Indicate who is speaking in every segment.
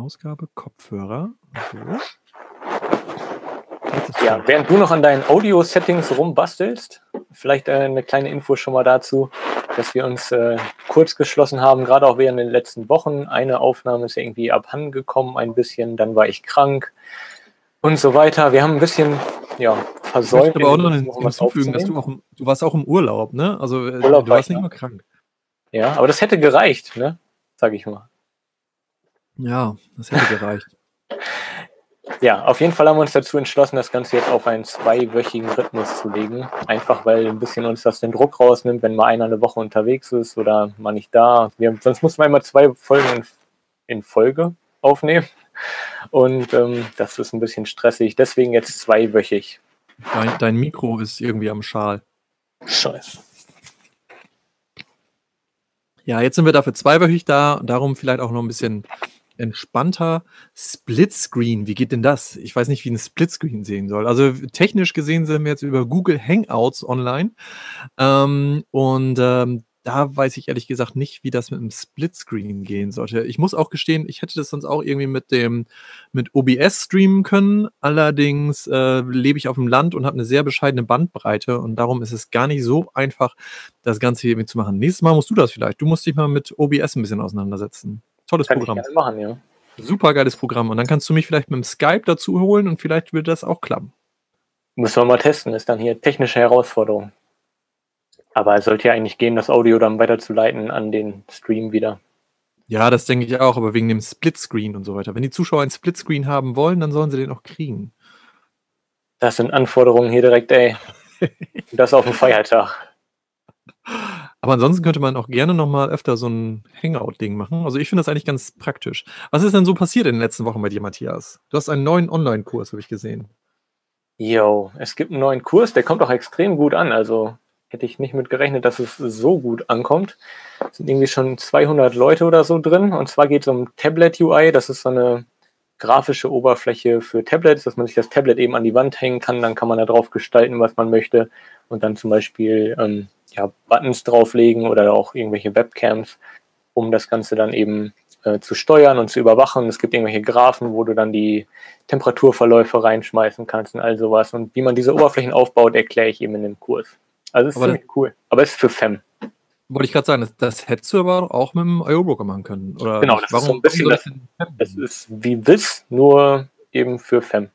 Speaker 1: Ausgabe Kopfhörer. So.
Speaker 2: Ja, während du noch an deinen Audio-Settings rumbastelst, vielleicht äh, eine kleine Info schon mal dazu, dass wir uns äh, kurz geschlossen haben, gerade auch während den letzten Wochen. Eine Aufnahme ist irgendwie abhanden gekommen, ein bisschen, dann war ich krank und so weiter. Wir haben ein bisschen ja, versäumt. Ich
Speaker 1: möchte aber auch noch hinzufügen, dass du auch im, du warst auch im Urlaub, ne? Also
Speaker 2: äh, Urlaub
Speaker 1: du warst nicht nur krank.
Speaker 2: Ja, aber das hätte gereicht, ne? Sag ich mal.
Speaker 1: Ja, das hätte gereicht.
Speaker 2: Ja, auf jeden Fall haben wir uns dazu entschlossen, das Ganze jetzt auf einen zweiwöchigen Rhythmus zu legen. Einfach weil ein bisschen uns das den Druck rausnimmt, wenn mal einer eine Woche unterwegs ist oder mal nicht da. Wir, sonst muss man immer zwei Folgen in, in Folge aufnehmen. Und ähm, das ist ein bisschen stressig. Deswegen jetzt zweiwöchig.
Speaker 1: Dein, dein Mikro ist irgendwie am Schal.
Speaker 2: Scheiße.
Speaker 1: Ja, jetzt sind wir dafür zweiwöchig da. Darum vielleicht auch noch ein bisschen entspannter Splitscreen. Wie geht denn das? Ich weiß nicht, wie ein Splitscreen sehen soll. Also technisch gesehen sind wir jetzt über Google Hangouts online. Ähm, und ähm, da weiß ich ehrlich gesagt nicht, wie das mit dem Splitscreen gehen sollte. Ich muss auch gestehen, ich hätte das sonst auch irgendwie mit dem mit OBS streamen können. Allerdings äh, lebe ich auf dem Land und habe eine sehr bescheidene Bandbreite und darum ist es gar nicht so einfach, das Ganze hier zu machen. Nächstes Mal musst du das vielleicht. Du musst dich mal mit OBS ein bisschen auseinandersetzen. Tolles Kann Programm. Ich
Speaker 2: machen, ja.
Speaker 1: Super geiles Programm. Und dann kannst du mich vielleicht mit dem Skype dazu holen und vielleicht wird das auch klappen.
Speaker 2: Müssen wir mal testen, ist dann hier technische Herausforderung. Aber es sollte ja eigentlich gehen, das Audio dann weiterzuleiten an den Stream wieder.
Speaker 1: Ja, das denke ich auch, aber wegen dem Splitscreen und so weiter. Wenn die Zuschauer einen Splitscreen haben wollen, dann sollen sie den auch kriegen.
Speaker 2: Das sind Anforderungen hier direkt, ey. das auf dem Feiertag.
Speaker 1: Aber ansonsten könnte man auch gerne noch mal öfter so ein Hangout-Ding machen. Also, ich finde das eigentlich ganz praktisch. Was ist denn so passiert in den letzten Wochen bei dir, Matthias? Du hast einen neuen Online-Kurs, habe ich gesehen.
Speaker 2: Jo, es gibt einen neuen Kurs, der kommt auch extrem gut an. Also, hätte ich nicht mit gerechnet, dass es so gut ankommt. Es sind irgendwie schon 200 Leute oder so drin. Und zwar geht es um Tablet UI. Das ist so eine grafische Oberfläche für Tablets, dass man sich das Tablet eben an die Wand hängen kann. Dann kann man da drauf gestalten, was man möchte. Und dann zum Beispiel ähm, ja, Buttons drauflegen oder auch irgendwelche Webcams, um das Ganze dann eben äh, zu steuern und zu überwachen. Es gibt irgendwelche Graphen, wo du dann die Temperaturverläufe reinschmeißen kannst und all sowas. Und wie man diese Oberflächen aufbaut, erkläre ich eben in dem Kurs. Also es ist aber ziemlich cool. Aber es ist für FEM.
Speaker 1: Wollte ich gerade sagen, das, das, hättest du aber auch mit dem IO-Broker machen können. Oder
Speaker 2: genau, das warum, ist so ein bisschen das, das ist wie WIS, nur eben für FEM.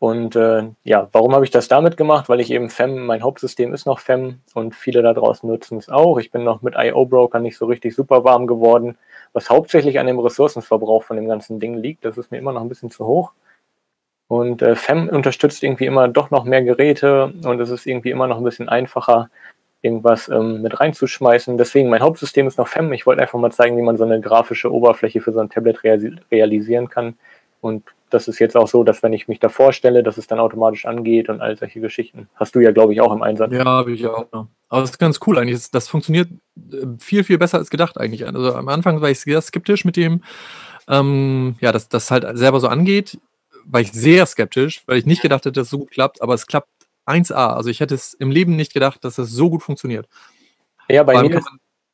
Speaker 2: Und äh, ja, warum habe ich das damit gemacht? Weil ich eben FEM, mein Hauptsystem ist noch FEM und viele da draußen nutzen es auch. Ich bin noch mit IO-Broker nicht so richtig super warm geworden, was hauptsächlich an dem Ressourcenverbrauch von dem ganzen Ding liegt. Das ist mir immer noch ein bisschen zu hoch. Und äh, FEM unterstützt irgendwie immer doch noch mehr Geräte und es ist irgendwie immer noch ein bisschen einfacher, irgendwas ähm, mit reinzuschmeißen. Deswegen, mein Hauptsystem ist noch FEM. Ich wollte einfach mal zeigen, wie man so eine grafische Oberfläche für so ein Tablet realisieren kann. Und das ist jetzt auch so, dass wenn ich mich da vorstelle, dass es dann automatisch angeht und all solche Geschichten. Hast du ja, glaube ich, auch im Einsatz.
Speaker 1: Ja, habe ich auch. Ja. Aber das ist ganz cool eigentlich. Das funktioniert äh, viel, viel besser als gedacht eigentlich. Also am Anfang war ich sehr skeptisch mit dem, ähm, ja, dass das halt selber so angeht. War ich sehr skeptisch, weil ich nicht gedacht hätte, dass es so gut klappt. Aber es klappt 1A. Also ich hätte es im Leben nicht gedacht, dass das so gut funktioniert.
Speaker 2: Ja, bei mir. Man,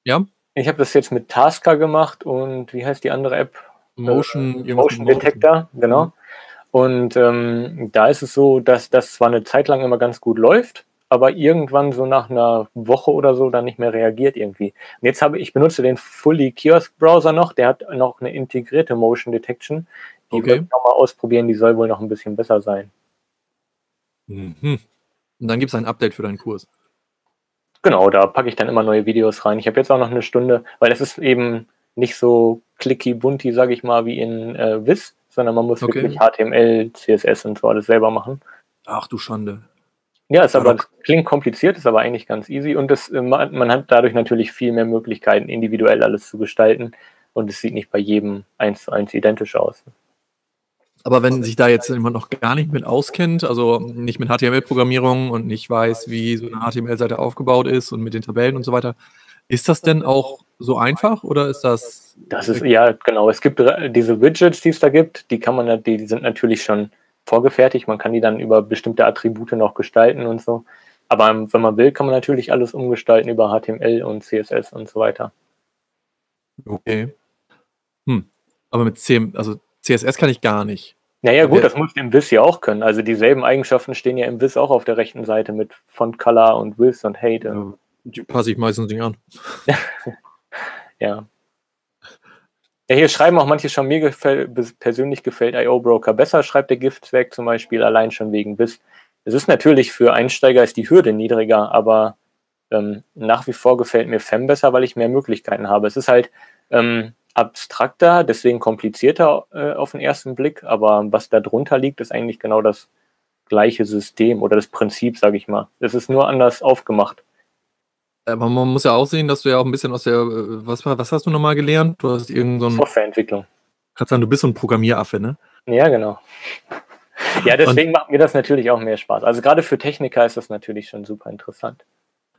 Speaker 2: ja? Ich habe das jetzt mit Tasker gemacht und wie heißt die andere App?
Speaker 1: Motion,
Speaker 2: äh, Motion Detector, genau. Und ähm, da ist es so, dass das zwar eine Zeit lang immer ganz gut läuft, aber irgendwann so nach einer Woche oder so dann nicht mehr reagiert irgendwie. Und jetzt habe ich benutze den Fully Kiosk Browser noch, der hat noch eine integrierte Motion Detection. Die okay. ich mal ausprobieren, die soll wohl noch ein bisschen besser sein.
Speaker 1: Mhm. Und dann gibt es ein Update für deinen Kurs.
Speaker 2: Genau, da packe ich dann immer neue Videos rein. Ich habe jetzt auch noch eine Stunde, weil es ist eben nicht so clicky bunti, sage ich mal, wie in äh, Wiz, sondern man muss okay. wirklich HTML, CSS und so alles selber machen.
Speaker 1: Ach du Schande.
Speaker 2: Ja, ist aber, klingt kompliziert, ist aber eigentlich ganz easy und das, äh, man hat dadurch natürlich viel mehr Möglichkeiten, individuell alles zu gestalten und es sieht nicht bei jedem eins zu eins identisch aus.
Speaker 1: Aber wenn sich da jetzt jemand noch gar nicht mit auskennt, also nicht mit HTML-Programmierung und nicht weiß, wie so eine HTML-Seite aufgebaut ist und mit den Tabellen und so weiter, ist das denn auch so einfach oder ist das?
Speaker 2: Das ist ja genau. Es gibt diese Widgets, die es da gibt, die kann man, die sind natürlich schon vorgefertigt. Man kann die dann über bestimmte Attribute noch gestalten und so. Aber wenn man will, kann man natürlich alles umgestalten über HTML und CSS und so weiter.
Speaker 1: Okay. Hm. Aber mit CM, also CSS kann ich gar nicht.
Speaker 2: Naja, gut, das muss im Wiz ja auch können. Also dieselben Eigenschaften stehen ja im Wiz auch auf der rechten Seite mit Font Color und Wiz und Hate. Ja,
Speaker 1: die passe ich meistens nicht an.
Speaker 2: ja. Ja, hier schreiben auch manche schon, mir gefällt, persönlich gefällt IO Broker besser, schreibt der Giftzweck zum Beispiel, allein schon wegen Wiz. Es ist natürlich für Einsteiger ist die Hürde niedriger, aber ähm, nach wie vor gefällt mir FEM besser, weil ich mehr Möglichkeiten habe. Es ist halt, ähm, abstrakter, deswegen komplizierter äh, auf den ersten Blick, aber was da drunter liegt, ist eigentlich genau das gleiche System oder das Prinzip, sage ich mal. Es ist nur anders aufgemacht.
Speaker 1: Aber man muss ja auch sehen, dass du ja auch ein bisschen aus der, äh, was, was hast du nochmal gelernt? Du hast irgendein so
Speaker 2: Softwareentwicklung.
Speaker 1: Kannst sagen, du bist so ein Programmieraffe, ne?
Speaker 2: Ja, genau. Ja, deswegen Und, macht mir das natürlich auch mehr Spaß. Also gerade für Techniker ist das natürlich schon super interessant.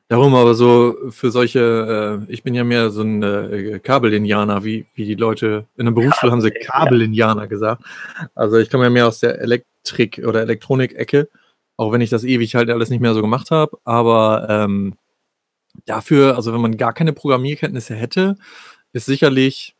Speaker 1: Darum aber so für solche, äh, ich bin ja mehr so ein äh, Kabelinianer, wie, wie die Leute in der Berufsschule haben sie Kabelinianer gesagt. Also ich komme ja mehr aus der Elektrik- oder Elektronik-Ecke, auch wenn ich das ewig halt alles nicht mehr so gemacht habe. Aber ähm, dafür, also wenn man gar keine Programmierkenntnisse hätte, ist sicherlich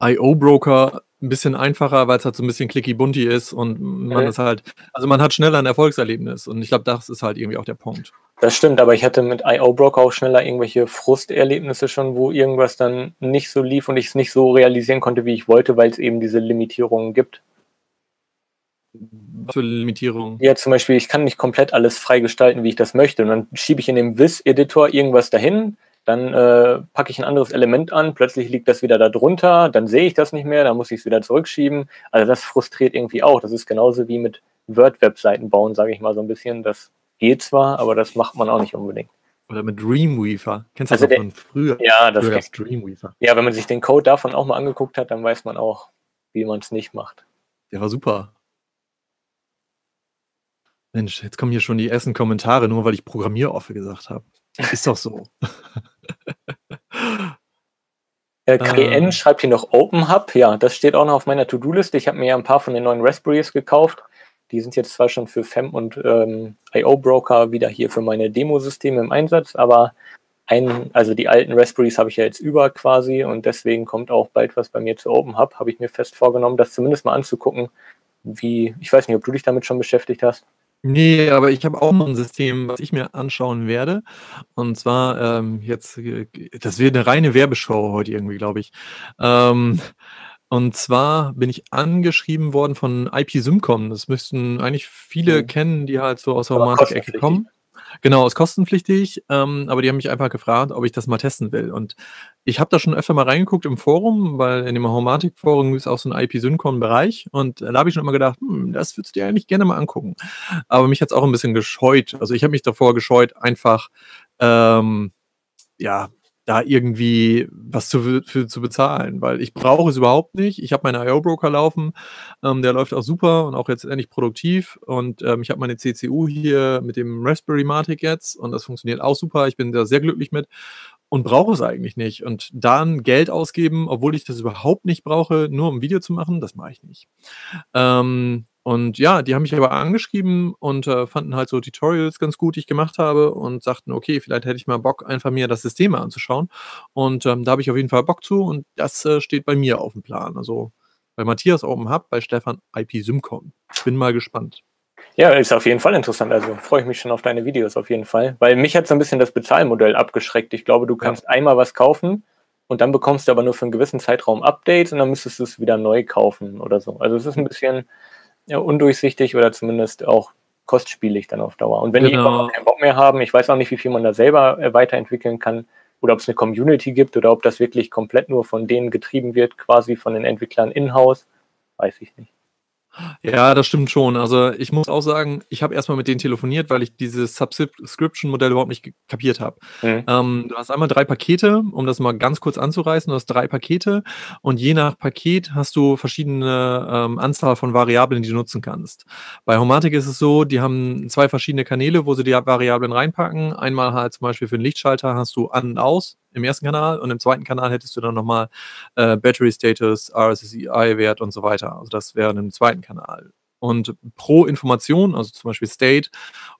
Speaker 1: IO-Broker ein bisschen einfacher, weil es halt so ein bisschen clicky bunty ist und man mhm. ist halt, also man hat schneller ein Erfolgserlebnis und ich glaube, das ist halt irgendwie auch der Punkt.
Speaker 2: Das stimmt, aber ich hatte mit IO Broker auch schneller irgendwelche Frusterlebnisse schon, wo irgendwas dann nicht so lief und ich es nicht so realisieren konnte, wie ich wollte, weil es eben diese Limitierungen gibt.
Speaker 1: Was für Limitierungen?
Speaker 2: Ja, zum Beispiel, ich kann nicht komplett alles freigestalten, wie ich das möchte. Und dann schiebe ich in dem Viz-Editor irgendwas dahin, dann äh, packe ich ein anderes Element an, plötzlich liegt das wieder da drunter, dann sehe ich das nicht mehr, dann muss ich es wieder zurückschieben. Also das frustriert irgendwie auch. Das ist genauso wie mit Word-Webseiten bauen, sage ich mal so ein bisschen. Das geht zwar, aber das macht man auch nicht unbedingt.
Speaker 1: Oder mit Dreamweaver.
Speaker 2: Kennst du also das
Speaker 1: von früher?
Speaker 2: Ja, das früher Dreamweaver. Ja, wenn man sich den Code davon auch mal angeguckt hat, dann weiß man auch, wie man es nicht macht.
Speaker 1: Der war super. Mensch, jetzt kommen hier schon die ersten Kommentare, nur weil ich Programmieroffe gesagt habe. Ist doch so.
Speaker 2: Äh, KN äh, schreibt hier noch Open Hub. Ja, das steht auch noch auf meiner To-Do-Liste. Ich habe mir ja ein paar von den neuen Raspberries gekauft. Die sind jetzt zwar schon für FEM und ähm, IO-Broker wieder hier für meine Demosysteme im Einsatz, aber ein, also die alten Raspberries habe ich ja jetzt über quasi und deswegen kommt auch bald was bei mir zu Open Hub. Habe ich mir fest vorgenommen, das zumindest mal anzugucken, wie, ich weiß nicht, ob du dich damit schon beschäftigt hast.
Speaker 1: Nee, aber ich habe auch noch ein System, was ich mir anschauen werde. Und zwar, ähm, jetzt, äh, das wird eine reine Werbeshow heute irgendwie, glaube ich. Ähm, und zwar bin ich angeschrieben worden von IP Symcom. Das müssten eigentlich viele Mhm. kennen, die halt so aus der Romantik-Ecke kommen. Genau, ist kostenpflichtig, ähm, aber die haben mich einfach gefragt, ob ich das mal testen will. Und ich habe da schon öfter mal reingeguckt im Forum, weil in dem Homatic-Forum ist auch so ein IP-Syncon-Bereich und da habe ich schon immer gedacht, hm, das würdest du dir eigentlich gerne mal angucken. Aber mich hat es auch ein bisschen gescheut. Also ich habe mich davor gescheut, einfach ähm, ja, da irgendwie was zu, für, zu bezahlen, weil ich brauche es überhaupt nicht. Ich habe meinen IO-Broker laufen, ähm, der läuft auch super und auch jetzt endlich produktiv und ähm, ich habe meine CCU hier mit dem Raspberry Matic jetzt und das funktioniert auch super. Ich bin da sehr glücklich mit und brauche es eigentlich nicht. Und dann Geld ausgeben, obwohl ich das überhaupt nicht brauche, nur um ein Video zu machen, das mache ich nicht. Ähm, und ja, die haben mich aber angeschrieben und äh, fanden halt so Tutorials ganz gut, die ich gemacht habe und sagten, okay, vielleicht hätte ich mal Bock, einfach mir das System anzuschauen. Und ähm, da habe ich auf jeden Fall Bock zu und das äh, steht bei mir auf dem Plan. Also bei Matthias Open Hub, bei Stefan IP Symcom. Bin mal gespannt.
Speaker 2: Ja, ist auf jeden Fall interessant. Also freue ich mich schon auf deine Videos auf jeden Fall. Weil mich hat so ein bisschen das Bezahlmodell abgeschreckt. Ich glaube, du kannst ja. einmal was kaufen und dann bekommst du aber nur für einen gewissen Zeitraum Updates und dann müsstest du es wieder neu kaufen oder so. Also es ist ein bisschen ja, undurchsichtig oder zumindest auch kostspielig dann auf Dauer. Und wenn genau. die keinen Bock mehr haben, ich weiß auch nicht, wie viel man da selber äh, weiterentwickeln kann oder ob es eine Community gibt oder ob das wirklich komplett nur von denen getrieben wird, quasi von den Entwicklern in-house, weiß ich nicht.
Speaker 1: Ja, das stimmt schon. Also ich muss auch sagen, ich habe erstmal mit denen telefoniert, weil ich dieses Subscription-Modell überhaupt nicht kapiert habe. Mhm. Ähm, du hast einmal drei Pakete, um das mal ganz kurz anzureißen. Du hast drei Pakete und je nach Paket hast du verschiedene ähm, Anzahl von Variablen, die du nutzen kannst. Bei Homatic ist es so, die haben zwei verschiedene Kanäle, wo sie die Variablen reinpacken. Einmal halt zum Beispiel für den Lichtschalter hast du an und aus im ersten Kanal und im zweiten Kanal hättest du dann nochmal äh, Battery Status, RSSI-Wert und so weiter. Also das wäre im zweiten Kanal. Und pro Information, also zum Beispiel State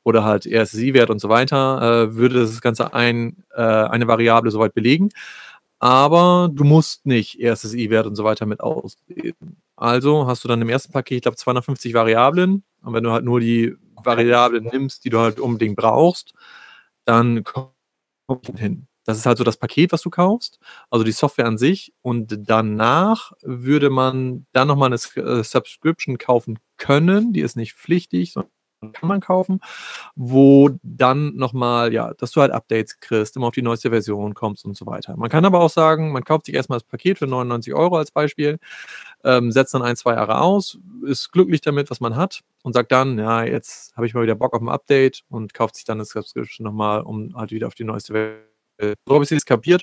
Speaker 1: oder halt RSSI-Wert und so weiter, äh, würde das Ganze ein, äh, eine Variable soweit belegen. Aber du musst nicht RSSI-Wert und so weiter mit ausgeben. Also hast du dann im ersten Paket, ich glaube, 250 Variablen. Und wenn du halt nur die Variablen nimmst, die du halt unbedingt brauchst, dann kommt hin. Das ist halt so das Paket, was du kaufst, also die Software an sich. Und danach würde man dann nochmal eine äh, Subscription kaufen können. Die ist nicht pflichtig, sondern kann man kaufen, wo dann nochmal, ja, dass du halt Updates kriegst, immer auf die neueste Version kommst und so weiter. Man kann aber auch sagen, man kauft sich erstmal das Paket für 99 Euro als Beispiel, ähm, setzt dann ein, zwei Jahre aus, ist glücklich damit, was man hat und sagt dann, ja, jetzt habe ich mal wieder Bock auf ein Update und kauft sich dann das Subscription nochmal, um halt wieder auf die neueste Version. So habe ich es kapiert.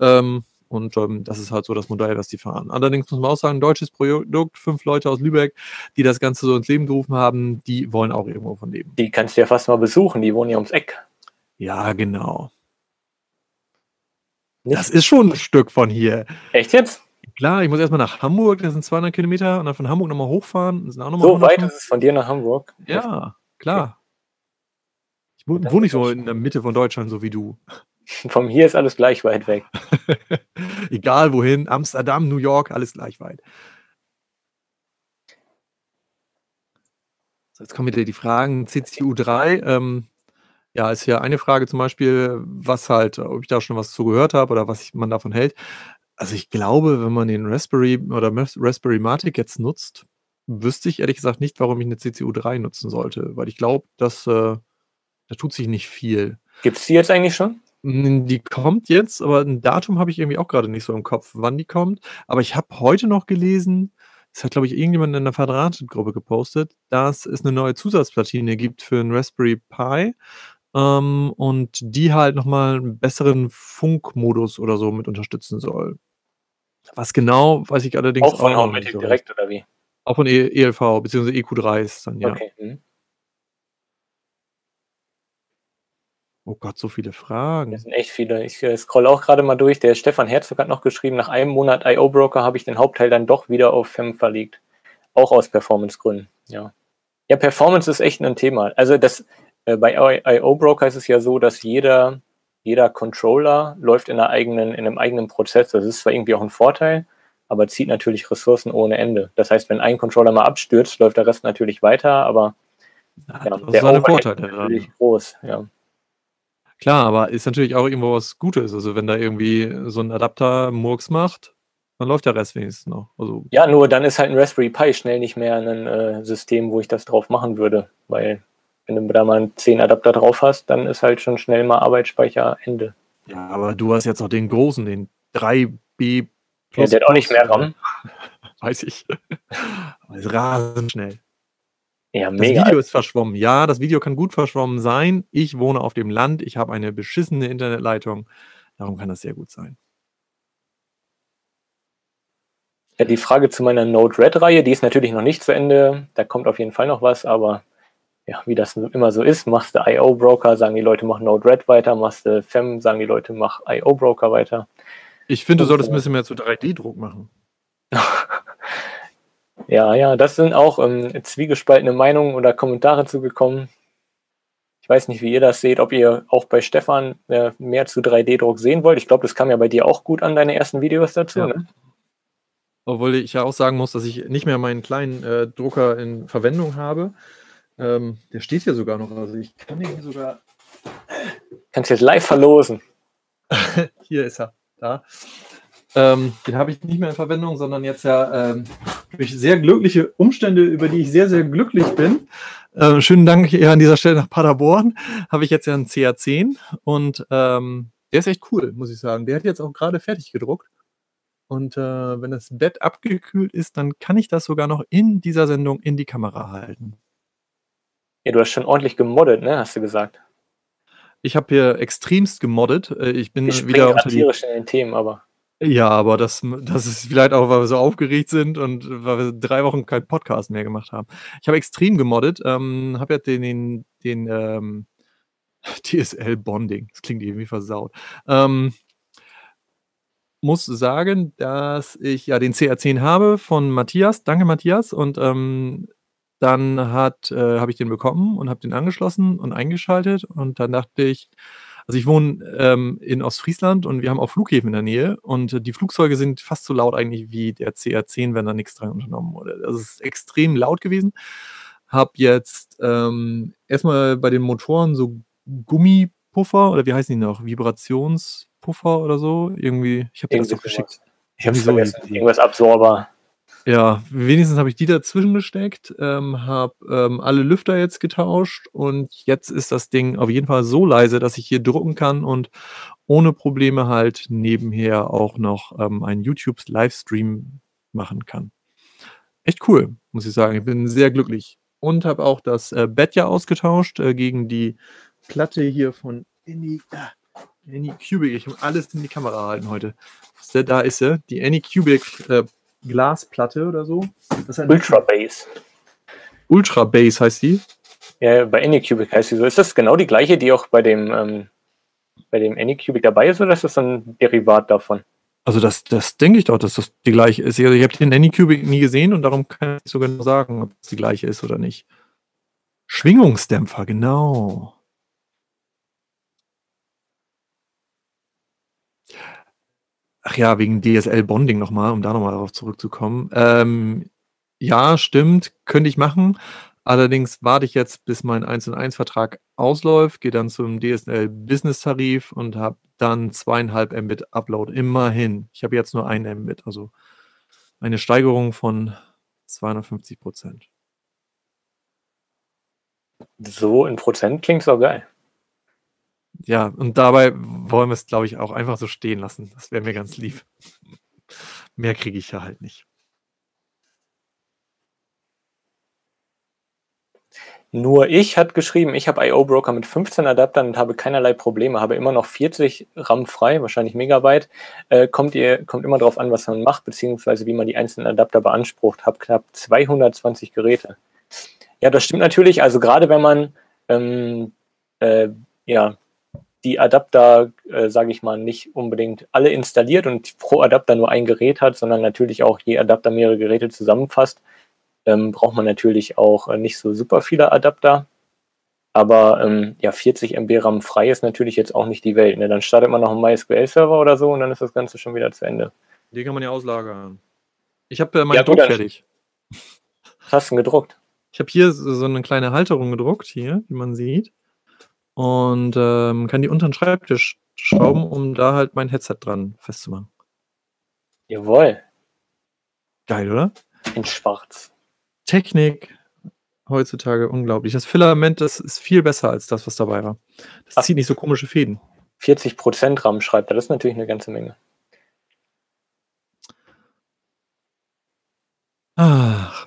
Speaker 1: Ähm, und ähm, das ist halt so das Modell, was die fahren. Allerdings muss man auch sagen, deutsches Produkt, fünf Leute aus Lübeck, die das Ganze so ins Leben gerufen haben, die wollen auch irgendwo von leben.
Speaker 2: Die kannst du ja fast mal besuchen, die wohnen ja ums Eck.
Speaker 1: Ja, genau. Nicht? Das ist schon ein Stück von hier.
Speaker 2: Echt jetzt?
Speaker 1: Klar, ich muss erstmal nach Hamburg, das sind 200 Kilometer, und dann von Hamburg nochmal hochfahren.
Speaker 2: so weit ist es von dir nach Hamburg?
Speaker 1: Ja, klar. Ich wohne nicht so in der Mitte von Deutschland, so wie du.
Speaker 2: Von hier ist alles gleich weit weg.
Speaker 1: Egal wohin, Amsterdam, New York, alles gleich weit. So, jetzt kommen wieder die Fragen. CCU3, ähm, ja, ist ja eine Frage zum Beispiel, was halt, ob ich da schon was zu gehört habe oder was ich, man davon hält. Also ich glaube, wenn man den Raspberry oder Raspberry Matic jetzt nutzt, wüsste ich ehrlich gesagt nicht, warum ich eine CCU3 nutzen sollte, weil ich glaube, dass äh, da tut sich nicht viel.
Speaker 2: Gibt es die jetzt eigentlich schon?
Speaker 1: Hm, die kommt jetzt, aber ein Datum habe ich irgendwie auch gerade nicht so im Kopf, wann die kommt. Aber ich habe heute noch gelesen, das hat, glaube ich, irgendjemand in der Verdrahtet-Gruppe gepostet, dass es eine neue Zusatzplatine gibt für 'n Raspberry Pi, ähm, und die halt noch mal 'n besseren Funkmodus oder so mit unterstützen soll. Was genau, weiß ich allerdings
Speaker 2: Auch von auch so direkt oder wie?
Speaker 1: Auch von E ELV beziehungsweise EQ3 ist dann, ja.
Speaker 2: Okay, mhm.
Speaker 1: Oh Gott, so viele Fragen.
Speaker 2: Das sind echt viele. Ich äh, scrolle auch gerade mal durch. Der Stefan Herzog hat noch geschrieben, nach einem Monat IO Broker habe ich den Hauptteil dann doch wieder auf FEM verlegt. Auch aus Performance-Gründen, ja. Ja, Performance ist echt ein Thema. Also das, äh, bei IO Broker ist es ja so, dass jeder, jeder Controller läuft in, einer eigenen, in einem eigenen Prozess. Das ist zwar irgendwie auch ein Vorteil, aber zieht natürlich Ressourcen ohne Ende. Das heißt, wenn ein Controller mal abstürzt, läuft der Rest natürlich weiter, aber
Speaker 1: ja, ja, der Vorteil ist natürlich
Speaker 2: groß, ja.
Speaker 1: Klar, aber ist natürlich auch irgendwo was Gutes. Also, wenn da irgendwie so ein Adapter Murks macht, dann läuft der Rest wenigstens noch. Also
Speaker 2: Ja, nur dann ist halt ein Raspberry Pi schnell nicht mehr ein äh, System, wo ich das drauf machen würde, weil wenn du da mal 10 Adapter drauf hast, dann ist halt schon schnell mal Arbeitsspeicher Ende.
Speaker 1: Ja, aber du hast jetzt noch den großen, den 3B
Speaker 2: Ja, der hat auch nicht mehr RAM.
Speaker 1: Weiß ich. Aber ist rasend schnell.
Speaker 2: Ja,
Speaker 1: Das
Speaker 2: mega.
Speaker 1: Video ist verschwommen. Ja, das Video kann gut verschwommen sein. Ich wohne auf dem Land, ich habe eine beschissene Internetleitung. Darum kann das sehr gut sein.
Speaker 2: Ja, die Frage zu meiner Node-RED-Reihe, die ist natürlich noch nicht zu Ende. Da kommt auf jeden Fall noch was, aber ja, wie das immer so ist, machst du IO-Broker, sagen die Leute, mach Node-RED weiter, machst du FEM, sagen die Leute, mach IO-Broker weiter.
Speaker 1: Ich finde, du solltest ein
Speaker 2: äh,
Speaker 1: bisschen mehr zu 3D-Druck machen.
Speaker 2: Ja, ja, das sind auch ähm, zwiegespaltene Meinungen oder Kommentare zugekommen. Ich weiß nicht, wie ihr das seht, ob ihr auch bei Stefan äh, mehr zu 3D-Druck sehen wollt. Ich glaube, das kam ja bei dir auch gut an, deine ersten Videos dazu.
Speaker 1: Ja.
Speaker 2: Ne?
Speaker 1: Obwohl ich ja auch sagen muss, dass ich nicht mehr meinen kleinen äh, Drucker in Verwendung habe. Ähm, der steht hier sogar noch. Also ich kann den hier sogar.
Speaker 2: Kannst jetzt live verlosen.
Speaker 1: Hier ist er. Da. Ähm, den habe ich nicht mehr in Verwendung, sondern jetzt ja ähm, durch sehr glückliche Umstände, über die ich sehr, sehr glücklich bin. Äh, schönen Dank hier an dieser Stelle nach Paderborn. Habe ich jetzt ja einen CA10 und ähm, der ist echt cool, muss ich sagen. Der hat jetzt auch gerade fertig gedruckt. Und äh, wenn das Bett abgekühlt ist, dann kann ich das sogar noch in dieser Sendung in die Kamera halten.
Speaker 2: Ja, du hast schon ordentlich gemoddet, ne? Hast du gesagt.
Speaker 1: Ich habe hier extremst gemoddet. Äh, Ich bin
Speaker 2: Ich
Speaker 1: wieder unter die
Speaker 2: in den Themen, aber
Speaker 1: Ja, aber das, das ist vielleicht auch, weil wir so aufgeregt sind und weil wir drei Wochen keinen Podcast mehr gemacht haben. Ich habe extrem gemoddet, ähm, habe ja den, den, den ähm, TSL-Bonding, das klingt irgendwie versaut. Ähm, muss sagen, dass ich ja den CR10 habe von Matthias. Danke, Matthias. Und ähm, dann äh, habe ich den bekommen und habe den angeschlossen und eingeschaltet. Und dann dachte ich, Also ich wohne ähm, in Ostfriesland und wir haben auch Flughäfen in der Nähe und die Flugzeuge sind fast so laut eigentlich wie der CR10, wenn da nichts dran unternommen wurde. Also es ist extrem laut gewesen. Hab jetzt ähm, erstmal bei den Motoren so Gummipuffer oder wie heißen die noch? Vibrationspuffer oder so? Irgendwie, ich habe dir das doch geschickt.
Speaker 2: Ich habe vergessen, irgendwas Absorber.
Speaker 1: Ja, wenigstens habe ich die dazwischen gesteckt, ähm, habe ähm, alle Lüfter jetzt getauscht und jetzt ist das Ding auf jeden Fall so leise, dass ich hier drucken kann und ohne Probleme halt nebenher auch noch ähm, einen YouTube-Livestream machen kann. Echt cool, muss ich sagen. Ich bin sehr glücklich. Und habe auch das äh, Bett ja ausgetauscht äh, gegen die Platte hier von Any, ah, Anycubic. Ich muss alles in die Kamera halten heute. Da ist sie, die Anycubic äh, Glasplatte oder so.
Speaker 2: Ultra Base.
Speaker 1: Ultra Base heißt die?
Speaker 2: Ja, bei Anycubic heißt die so. Ist das genau die gleiche, die auch bei dem, ähm, bei dem Anycubic dabei ist, oder ist das ein Derivat davon?
Speaker 1: Also das, das denke ich doch, dass das die gleiche ist. Also ich habe den Anycubic nie gesehen und darum kann ich so genau sagen, ob es die gleiche ist oder nicht. Schwingungsdämpfer, genau. Ach ja, wegen DSL-Bonding nochmal, um da nochmal darauf zurückzukommen. Ähm, ja, stimmt, könnte ich machen. Allerdings warte ich jetzt, bis mein 1 und 1 Vertrag ausläuft, gehe dann zum DSL Business Tarif und habe dann zweieinhalb Mbit Upload. Immerhin. Ich habe jetzt nur ein Mbit, also eine Steigerung von 250 Prozent.
Speaker 2: So in Prozent klingt es auch geil.
Speaker 1: Ja, und dabei wollen wir es, glaube ich, auch einfach so stehen lassen. Das wäre mir ganz lieb. Mehr kriege ich ja halt nicht.
Speaker 2: Nur ich hat geschrieben, ich habe IO Broker mit 15 Adaptern und habe keinerlei Probleme, habe immer noch 40 RAM frei, wahrscheinlich Megabyte. Äh, kommt, ihr, kommt immer darauf an, was man macht, beziehungsweise wie man die einzelnen Adapter beansprucht. Habe knapp 220 Geräte. Ja, das stimmt natürlich. Also gerade wenn man ähm, äh, ja, die Adapter, äh, sage ich mal, nicht unbedingt alle installiert und pro Adapter nur ein Gerät hat, sondern natürlich auch je Adapter mehrere Geräte zusammenfasst, ähm, braucht man natürlich auch äh, nicht so super viele Adapter. Aber ähm, ja, 40 MB RAM frei ist natürlich jetzt auch nicht die Welt. Ne? Dann startet man noch einen MySQL-Server oder so und dann ist das Ganze schon wieder zu Ende.
Speaker 1: Die kann man ja auslagern. Ich habe äh, meinen ja, Druck fertig.
Speaker 2: Was hast du gedruckt?
Speaker 1: Ich habe hier so eine kleine Halterung gedruckt, hier, wie man sieht und ähm, kann die unter den Schreibtisch schrauben, um da halt mein Headset dran festzumachen.
Speaker 2: Jawohl.
Speaker 1: Geil, oder?
Speaker 2: In schwarz.
Speaker 1: Technik heutzutage unglaublich. Das Filament, das ist viel besser als das, was dabei war. Das Ach, zieht nicht so komische Fäden.
Speaker 2: 40% RAM schreibt er, das ist natürlich eine ganze Menge.
Speaker 1: Ach,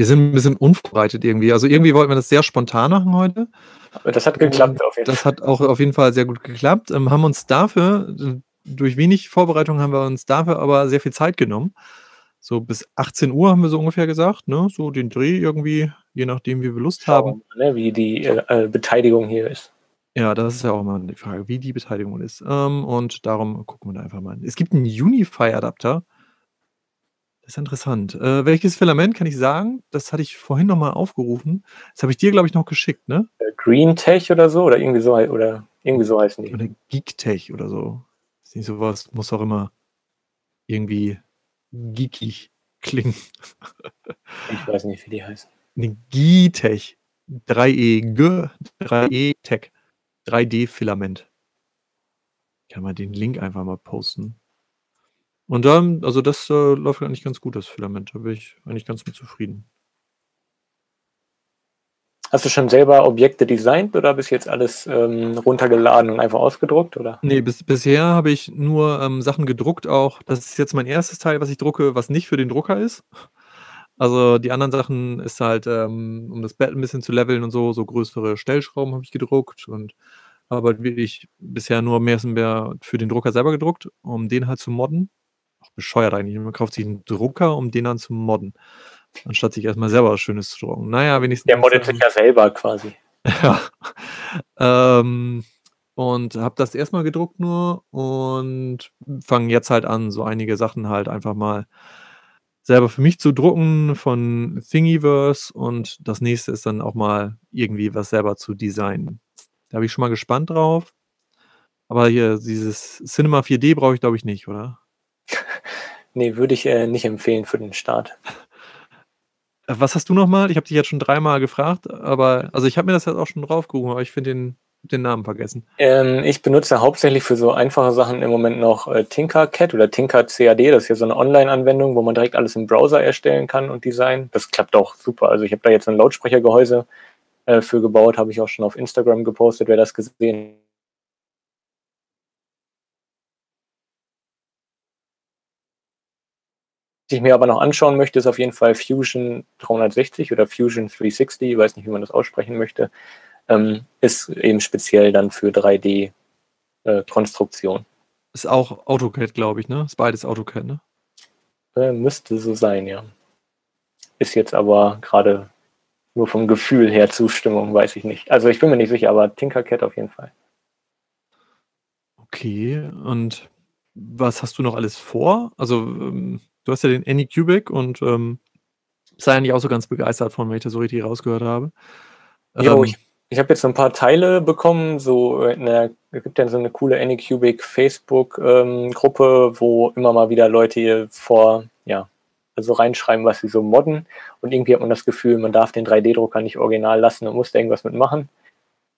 Speaker 1: wir sind ein bisschen unvorbereitet irgendwie. Also irgendwie wollten wir das sehr spontan machen heute.
Speaker 2: Das hat geklappt
Speaker 1: auf jeden Fall. Das hat auch auf jeden Fall sehr gut geklappt. Ähm, haben uns dafür, durch wenig Vorbereitung haben wir uns dafür aber sehr viel Zeit genommen. So bis 18 Uhr haben wir so ungefähr gesagt, ne? So den Dreh irgendwie, je nachdem, wie wir Lust Schauen,
Speaker 2: haben. Ne, wie die äh, Beteiligung hier ist.
Speaker 1: Ja, das ist ja auch mal die Frage, wie die Beteiligung ist. Ähm, und darum gucken wir da einfach mal. Es gibt einen Unify-Adapter ist interessant. Äh, welches Filament kann ich sagen? Das hatte ich vorhin nochmal aufgerufen. Das habe ich dir, glaube ich, noch geschickt, ne?
Speaker 2: Äh, Green Tech oder so, oder irgendwie so, oder irgendwie so heißen die.
Speaker 1: Oder Geek Tech oder so. Ist nicht sowas, muss auch immer irgendwie geekig klingen.
Speaker 2: Ich weiß nicht, wie die heißen.
Speaker 1: Eine G-Tech. 3E, G, 3E Tech. 3D-Filament. Kann man den Link einfach mal posten. Und dann, also das äh, läuft eigentlich ganz gut, das Filament. Da bin ich eigentlich ganz mit zufrieden.
Speaker 2: Hast du schon selber Objekte designt oder bis jetzt alles ähm, runtergeladen und einfach ausgedruckt? Oder?
Speaker 1: Nee, bis, bisher habe ich nur ähm, Sachen gedruckt auch. Das ist jetzt mein erstes Teil, was ich drucke, was nicht für den Drucker ist. Also die anderen Sachen ist halt, ähm, um das Bett ein bisschen zu leveln und so, so größere Stellschrauben habe ich gedruckt und habe halt wirklich bisher nur mehr für den Drucker selber gedruckt, um den halt zu modden bescheuert eigentlich. Man kauft sich einen Drucker, um den dann zu modden. Anstatt sich erstmal selber was Schönes zu drucken. Naja, wenigstens.
Speaker 2: Der moddet sich ja selber quasi.
Speaker 1: ja. ähm, und habe das erstmal gedruckt nur und fange jetzt halt an, so einige Sachen halt einfach mal selber für mich zu drucken von Thingiverse und das nächste ist dann auch mal irgendwie was selber zu designen. Da habe ich schon mal gespannt drauf. Aber hier dieses Cinema 4D brauche ich, glaube ich, nicht, oder?
Speaker 2: Ne, würde ich, äh, nicht empfehlen für den Start.
Speaker 1: Äh, was hast du noch mal? Ich habe dich jetzt schon dreimal gefragt, aber also, ich habe mir das jetzt auch schon drauf geholt, aber ich finde den den Namen vergessen.
Speaker 2: Ähm, ich benutze hauptsächlich für so einfache Sachen im Moment noch, äh, Tinkercad oder Tinker-CAD. Das ist ja so 'ne Online-Anwendung, wo man direkt alles im Browser erstellen kann und designen. Das klappt auch super. Also, ich habe da jetzt 'n Lautsprechergehäuse, äh, für gebaut, habe ich auch schon auf Instagram gepostet, wer das gesehen Was ich mir aber noch anschauen möchte, ist auf jeden Fall Fusion 360 oder Fusion 360, ich weiß nicht, wie man das aussprechen möchte. Ähm, ist eben speziell dann für 3D, äh.
Speaker 1: Ist auch AutoCAD, glaube ich, ne? Ist beides AutoCAD, ne?
Speaker 2: Äh, müsste so sein, ja. Ist jetzt aber grade nur vom Gefühl her Zustimmung, weiß ich nicht. Also, ich bin mir nicht sicher, aber Tinkercad auf jeden Fall.
Speaker 1: Okay, und was hast du noch alles vor? Also, ähm, du hast ja den Anycubic und, ähm, da eigentlich auch so ganz begeistert von, wenn ich das so richtig rausgehört habe.
Speaker 2: Jo,
Speaker 1: Ähm
Speaker 2: ich ich habe jetzt so 'n paar Teile bekommen, so der es gibt ja so 'ne coole Anycubic Facebook, ähm, Gruppe, wo immer mal wieder Leute hier vor ja, also reinschreiben, was sie so modden. Und irgendwie hat man das Gefühl, man darf den 3D-Drucker nicht original lassen und muss da irgendwas mit machen.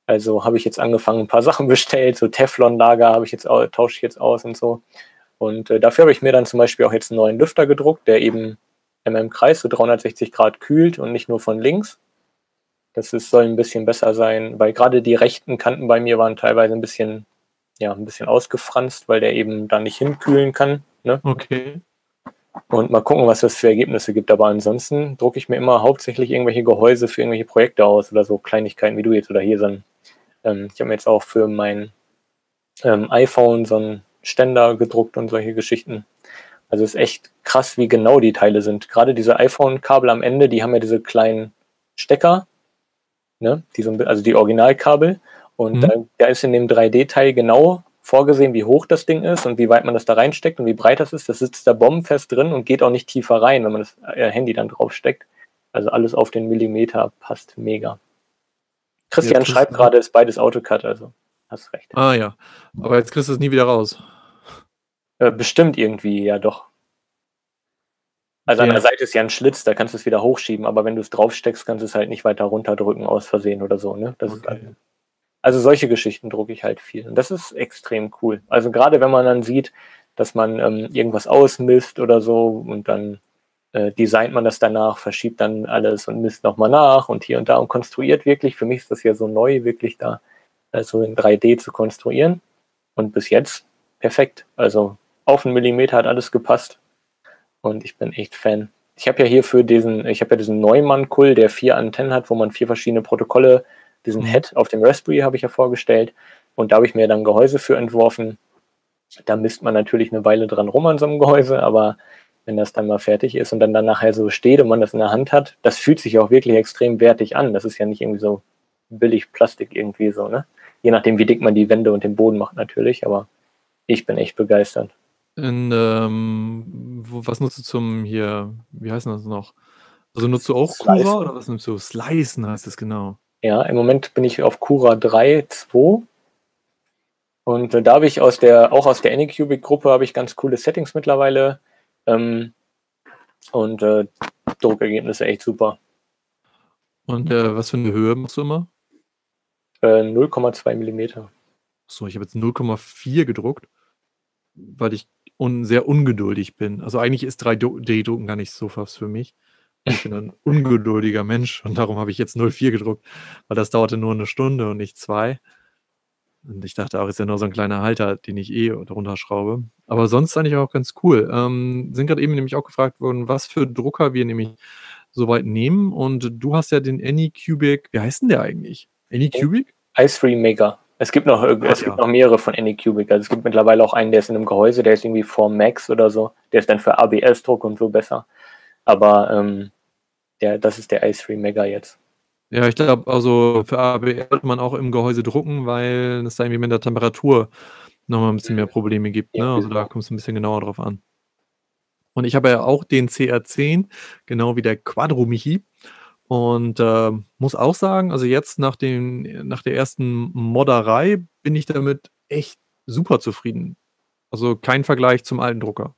Speaker 2: Also, habe ich jetzt angefangen, 'n paar Sachen bestellt, so Teflonlager habe ich jetzt au tausche ich jetzt aus und so. Und, äh, dafür habe ich mir dann zum Beispiel auch jetzt 'n neuen Lüfter gedruckt, der eben in meinem Kreis so 360 Grad kühlt und nicht nur von links. Das ist soll 'n bisschen besser sein, weil grade die rechten Kanten bei mir waren teilweise 'n bisschen ja, 'n bisschen ausgefranst, weil der eben da nicht hinkühlen kann, ne?
Speaker 1: Okay.
Speaker 2: Und mal gucken, was das für Ergebnisse gibt. Aber ansonsten drucke ich mir immer hauptsächlich irgendwelche Gehäuse für irgendwelche Projekte aus oder so Kleinigkeiten wie du jetzt oder hier so 'n ähm, ich habe mir jetzt auch für mein, ähm, iPhone so 'n Ständer gedruckt und solche Geschichten. Also, ist echt krass, wie genau die Teile sind. Grade diese iPhone-Kabel am Ende, die haben ja diese kleinen Stecker, ne, die so also die Originalkabel. Und da
Speaker 1: Mhm.
Speaker 2: da ist in dem 3D-Teil genau vorgesehen, wie hoch das Ding ist und wie weit man das da reinsteckt und wie breit das ist. Das sitzt da bombenfest drin und geht auch nicht tiefer rein, wenn man das, äh, Handy dann draufsteckt. Also, alles auf den Millimeter, passt mega. Christian
Speaker 1: kriegst
Speaker 2: schreibt
Speaker 1: du
Speaker 2: grade, ist beides AutoCAD, also hast recht.
Speaker 1: Ah ja, aber jetzt kriegst du's nie wieder raus.
Speaker 2: Äh, bestimmt irgendwie, ja doch. Also, an
Speaker 1: Ja.
Speaker 2: der Seite ist ja 'n Schlitz, da kannst du's wieder hochschieben, aber wenn du's draufsteckst, kannst du's halt nicht weiter runterdrücken aus Versehen oder so, ne? Ist halt
Speaker 1: Okay.
Speaker 2: also, solche Geschichten drucke ich halt viel und das ist extrem cool. Also, grade wenn man dann sieht, dass man, ähm, irgendwas ausmisst oder so und dann, äh, designt man das danach, verschiebt dann alles und misst noch mal nach und hier und da und konstruiert wirklich. Für mich ist das ja so neu, wirklich da, äh, so in 3D zu konstruieren. Und bis jetzt perfekt. Also, auf 'n Millimeter hat alles gepasst und ich bin echt Fan. Ich habe ja hier für diesen ich habe ja diesen Neumann-Kull, der 4 Antennen hat, wo man 4 verschiedene Protokolle diesen. Head auf dem Raspberry habe ich ja vorgestellt und da habe ich mir dann Gehäuse für entworfen. Da misst man natürlich 'ne Weile dran rum an so 'nem Gehäuse, aber wenn das dann mal fertig ist und dann dann nachher so steht und man das in der Hand hat, das fühlt sich auch wirklich extrem wertig an. Das ist ja nicht irgendwie so billig Plastik irgendwie so, ne? Je nachdem, wie dick man die Wände und den Boden macht natürlich, aber ich bin echt begeistert.
Speaker 1: In, ähm, was nutzt du zum hier wie heißt das noch? Also, nutzt du auch Cura
Speaker 2: Slicen.
Speaker 1: oder was nimmst du? Slicen heißt es, genau.
Speaker 2: Ja, im Moment bin ich auf Cura 3.2. Und, äh, da habe ich aus der auch aus der Anycubic-Gruppe habe ich ganz coole Settings mittlerweile, ähm, und, äh, Druckergebnisse echt super.
Speaker 1: Und, äh, was für 'ne Höhe machst du immer?
Speaker 2: Äh, 0,2 Millimeter.
Speaker 1: So, ich habe jetzt 0,4 gedruckt, weil ich un sehr ungeduldig bin. Also, eigentlich ist 3D-Drucken gar nicht so was für mich. Ich bin ein ungeduldiger Mensch und darum habe ich jetzt 0,4 gedruckt, weil das dauerte nur 'ne Stunde und nicht 2. Und ich dachte auch, ist ja nur so 'n kleiner Halter, den ich eh drunter schraube. Aber sonst eigentlich auch ganz cool. Ähm, sind grad eben nämlich auch gefragt worden, was für Drucker wir nämlich so weit nehmen und du hast ja den Anycubic wie heißt 'n der eigentlich? Anycubic?
Speaker 2: i3 Mega. Es gibt noch
Speaker 1: Ah,
Speaker 2: es
Speaker 1: ja.
Speaker 2: gibt noch mehrere von Anycubic. Also, es gibt mittlerweile auch einen, der ist in 'nem Gehäuse, der ist irgendwie 4 Max oder so. Der ist dann für ABS-Druck und so besser. Aber, ähm, der das ist der i3 Mega jetzt.
Speaker 1: Ja, ich glaube, also, für ABS sollte man auch im Gehäuse drucken, weil es da irgendwie mit der Temperatur noch mal 'n bisschen mehr Probleme gibt, ne? Also, da
Speaker 2: genau.
Speaker 1: kommt's 'n bisschen genauer drauf an. Und ich habe ja auch den CR10, genau wie der Quadro Michi. Und äh, muss auch sagen, also jetzt nach, den, nach der ersten Modderei bin ich damit echt super zufrieden. Also kein Vergleich zum alten Drucker.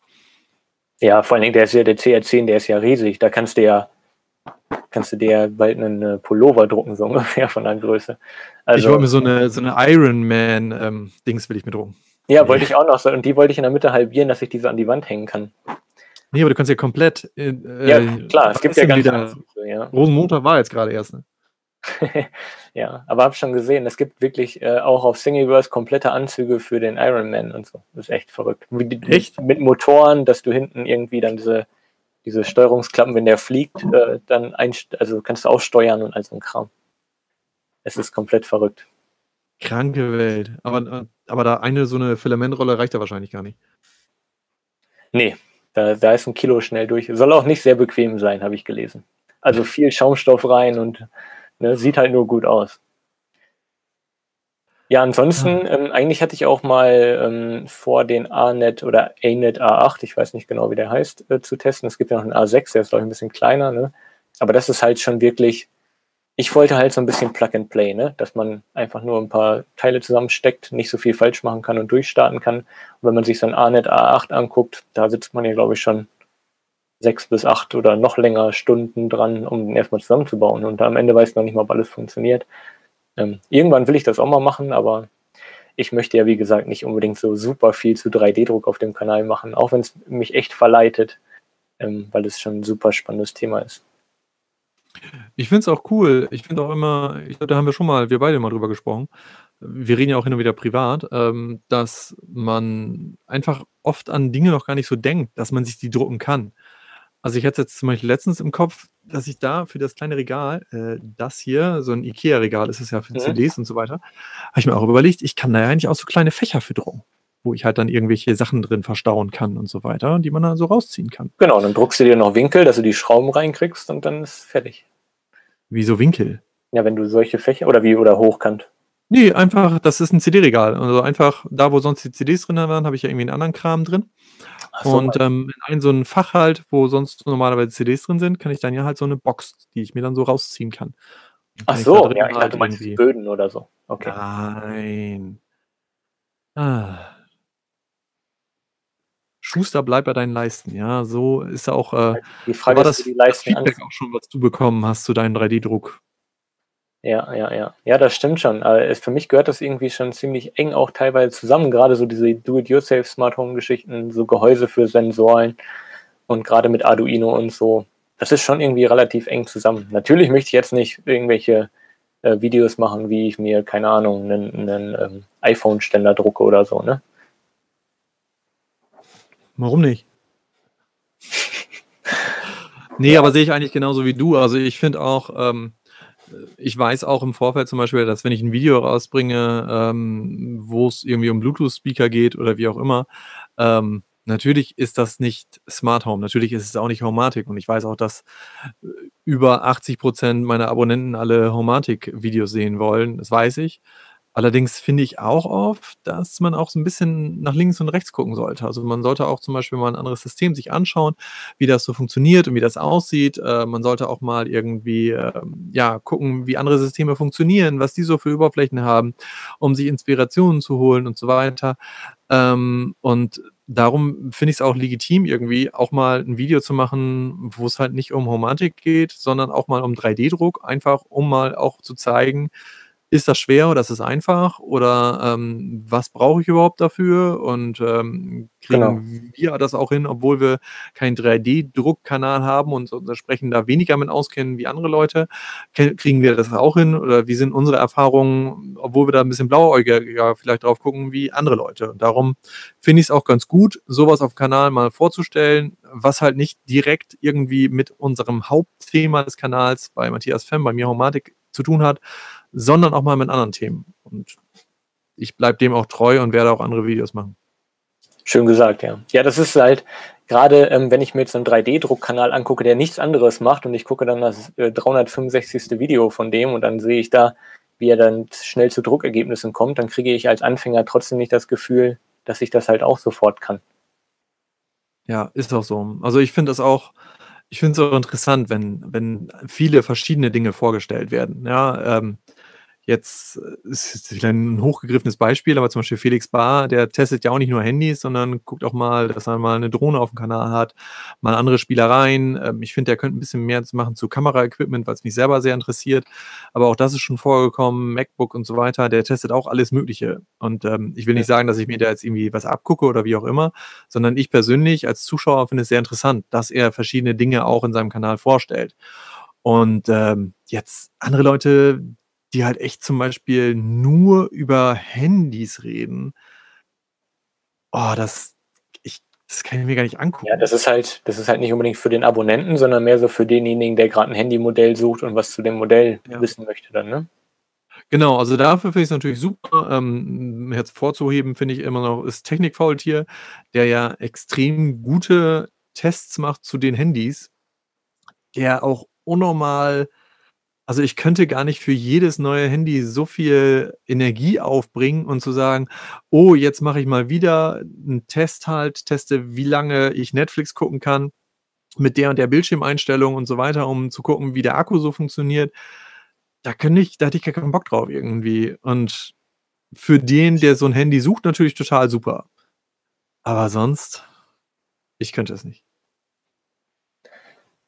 Speaker 2: Ja, vor allen Dingen der ist ja der CR10, der ist ja riesig. Da kannst du ja kannst du dir bald einen äh, Pullover drucken, so ungefähr von der Größe.
Speaker 1: Also, ich wollte mir so eine, so eine Iron Man ähm, will ich mir drucken.
Speaker 2: Ja, wollte ich auch noch so. Und die wollte ich in der Mitte halbieren, dass ich diese an die Wand hängen kann.
Speaker 1: Nee, aber du kannst ja komplett.
Speaker 2: Äh, ja, klar, es gibt ja ganz
Speaker 1: wieder. Ja. Rosenmontag war jetzt gerade erst. Ne?
Speaker 2: ja, aber habe schon gesehen, es gibt wirklich äh, auch auf Thingiverse komplette Anzüge für den Iron Man und so. Das ist echt verrückt.
Speaker 1: Echt?
Speaker 2: Mit Motoren, dass du hinten irgendwie dann diese, diese Steuerungsklappen, wenn der fliegt, äh, dann also kannst du auch steuern und all so ein Kram. Es ist komplett verrückt.
Speaker 1: Kranke Welt. Aber, aber da eine so eine Filamentrolle reicht da wahrscheinlich gar nicht.
Speaker 2: Nee, da, da ist ein Kilo schnell durch. Soll auch nicht sehr bequem sein, habe ich gelesen. Also viel Schaumstoff rein und ne, sieht halt nur gut aus. Ja, ansonsten, ähm, eigentlich hatte ich auch mal ähm, vor, den ANET oder ANET A8, ich weiß nicht genau, wie der heißt, äh, zu testen. Es gibt ja noch einen A6, der ist, glaube ich, ein bisschen kleiner. Ne? Aber das ist halt schon wirklich, ich wollte halt so ein bisschen Plug and Play, ne? dass man einfach nur ein paar Teile zusammensteckt, nicht so viel falsch machen kann und durchstarten kann. Und wenn man sich so ein ANET A8 anguckt, da sitzt man ja, glaube ich, schon sechs bis acht oder noch länger Stunden dran, um den erstmal zusammenzubauen. Und am Ende weiß man nicht mal, ob alles funktioniert. Ähm, irgendwann will ich das auch mal machen, aber ich möchte ja, wie gesagt, nicht unbedingt so super viel zu 3D-Druck auf dem Kanal machen, auch wenn es mich echt verleitet, ähm, weil es schon ein super spannendes Thema ist.
Speaker 1: Ich finde es auch cool. Ich finde auch immer, ich glaube, da haben wir schon mal, wir beide mal drüber gesprochen. Wir reden ja auch hin und wieder privat, ähm, dass man einfach oft an Dinge noch gar nicht so denkt, dass man sich die drucken kann. Also ich hatte jetzt zum Beispiel letztens im Kopf, dass ich da für das kleine Regal, äh, das hier, so ein IKEA-Regal ist es ja für mhm. CDs und so weiter, habe ich mir auch überlegt, ich kann da ja eigentlich auch so kleine Fächer für drucken, wo ich halt dann irgendwelche Sachen drin verstauen kann und so weiter, die man dann so rausziehen kann.
Speaker 2: Genau, dann druckst du dir noch Winkel, dass du die Schrauben reinkriegst und dann ist fertig.
Speaker 1: Wieso Winkel?
Speaker 2: Ja, wenn du solche Fächer oder wie oder hochkant.
Speaker 1: Nee, einfach, das ist ein CD-Regal. Also einfach da, wo sonst die CDs drin waren, habe ich ja irgendwie einen anderen Kram drin. So, und ähm, in ein so ein Fach halt, wo sonst normalerweise CDs drin sind, kann ich dann ja halt so eine Box, die ich mir dann so rausziehen kann.
Speaker 2: Ach so, ja, ich dachte, halt du Böden oder so.
Speaker 1: Okay. Nein. Ah. Schuster, bleib bei deinen Leisten. Ja, so ist auch. Äh,
Speaker 2: die Frage
Speaker 1: war ist, das Feedback auch schon, was du bekommen hast zu deinem 3D-Druck.
Speaker 2: Ja, ja, ja. Ja, das stimmt schon. Aber für mich gehört das irgendwie schon ziemlich eng auch teilweise zusammen. Gerade so diese Do-it-yourself Smart Home Geschichten, so Gehäuse für Sensoren und gerade mit Arduino und so. Das ist schon irgendwie relativ eng zusammen. Natürlich möchte ich jetzt nicht irgendwelche äh, Videos machen, wie ich mir, keine Ahnung, einen, einen ähm, iPhone-Ständer drucke oder so, ne?
Speaker 1: Warum nicht? nee, aber sehe ich eigentlich genauso wie du. Also ich finde auch, ähm, ich weiß auch im Vorfeld zum Beispiel, dass wenn ich ein Video rausbringe, ähm, wo es irgendwie um Bluetooth-Speaker geht oder wie auch immer, ähm, natürlich ist das nicht Smart Home, natürlich ist es auch nicht Homatic und ich weiß auch, dass äh, über 80 Prozent meiner Abonnenten alle Homatic-Videos sehen wollen, das weiß ich. Allerdings finde ich auch oft, dass man auch so ein bisschen nach links und rechts gucken sollte. Also man sollte auch zum Beispiel mal ein anderes System sich anschauen, wie das so funktioniert und wie das aussieht. Äh, man sollte auch mal irgendwie äh, ja gucken, wie andere Systeme funktionieren, was die so für Oberflächen haben, um sich Inspirationen zu holen und so weiter. Ähm, und darum finde ich es auch legitim, irgendwie auch mal ein Video zu machen, wo es halt nicht um Homatik geht, sondern auch mal um 3D-Druck, einfach um mal auch zu zeigen, ist das schwer oder ist es einfach? Oder ähm, was brauche ich überhaupt dafür? Und ähm, kriegen genau. wir das auch hin, obwohl wir keinen 3D-Druckkanal haben und uns entsprechend da weniger mit auskennen wie andere Leute? Kriegen wir das auch hin? Oder wie sind unsere Erfahrungen, obwohl wir da ein bisschen blauäugiger vielleicht drauf gucken wie andere Leute? Und darum finde ich es auch ganz gut, sowas auf dem Kanal mal vorzustellen, was halt nicht direkt irgendwie mit unserem Hauptthema des Kanals bei Matthias Fem, bei mir Homatik zu tun hat, sondern auch mal mit anderen Themen. Und ich bleibe dem auch treu und werde auch andere Videos machen.
Speaker 2: Schön gesagt, ja. Ja, das ist halt, gerade ähm, wenn ich mir jetzt einen 3D-Druckkanal angucke, der nichts anderes macht und ich gucke dann das äh, 365. Video von dem und dann sehe ich da, wie er dann schnell zu Druckergebnissen kommt, dann kriege ich als Anfänger trotzdem nicht das Gefühl, dass ich das halt auch sofort kann.
Speaker 1: Ja, ist auch so. Also ich finde das auch, ich finde es auch interessant, wenn, wenn viele verschiedene Dinge vorgestellt werden. Ja, ähm, Jetzt äh, ist es vielleicht ein hochgegriffenes Beispiel, aber zum Beispiel Felix Bar, der testet ja auch nicht nur Handys, sondern guckt auch mal, dass er mal eine Drohne auf dem Kanal hat, mal andere Spielereien. Ähm, ich finde, der könnte ein bisschen mehr machen zu Kameraequipment, weil es mich selber sehr interessiert. Aber auch das ist schon vorgekommen, MacBook und so weiter, der testet auch alles Mögliche. Und ähm, ich will nicht sagen, dass ich mir da jetzt irgendwie was abgucke oder wie auch immer, sondern ich persönlich als Zuschauer finde es sehr interessant, dass er verschiedene Dinge auch in seinem Kanal vorstellt. Und ähm, jetzt andere Leute, die halt echt zum Beispiel nur über Handys reden. Oh, das, ich, das kann ich mir gar nicht angucken.
Speaker 2: Ja, das ist halt, das ist halt nicht unbedingt für den Abonnenten, sondern mehr so für denjenigen, der gerade ein Handymodell sucht und was zu dem Modell ja. wissen möchte dann, ne?
Speaker 1: Genau, also dafür finde ich es natürlich super. Ähm, hervorzuheben finde ich immer noch ist Technikfaultier, der ja extrem gute Tests macht zu den Handys, der auch unnormal also, ich könnte gar nicht für jedes neue Handy so viel Energie aufbringen und zu sagen: „Oh, jetzt mache ich mal wieder einen Test halt, teste, wie lange ich Netflix gucken kann mit der und der Bildschirmeinstellung und so weiter, um zu gucken, wie der Akku so funktioniert.“ Da könnte ich da hätte ich gar keinen Bock drauf irgendwie. Und für den, der so ein Handy sucht, natürlich total super. Aber sonst ich könnte es nicht.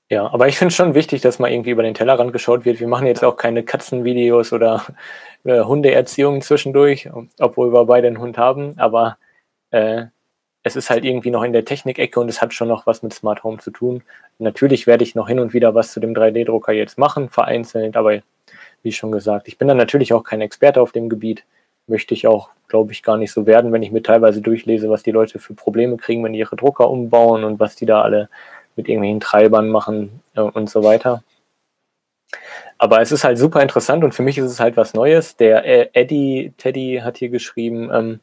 Speaker 2: Ja, aber ich finde es schon wichtig, dass mal irgendwie über den Tellerrand geschaut wird. Wir machen jetzt auch keine Katzenvideos oder äh, Hundeerziehung zwischendurch, obwohl wir beide einen Hund haben. Aber äh, es ist halt irgendwie noch in der Technikecke und es hat schon noch was mit Smart Home zu tun. Natürlich werde ich noch hin und wieder was zu dem 3D-Drucker jetzt machen, vereinzelt, aber wie schon gesagt, ich bin dann natürlich auch kein Experte auf dem Gebiet. Möchte ich auch, glaube ich, gar nicht so werden, wenn ich mir teilweise durchlese, was die Leute für Probleme kriegen, wenn die ihre Drucker umbauen und was die da alle mit irgendwelchen Treibern machen äh, und so weiter. Aber es ist halt super interessant und für mich ist es halt was Neues. Der äh, Eddie Teddy hat hier geschrieben, ähm,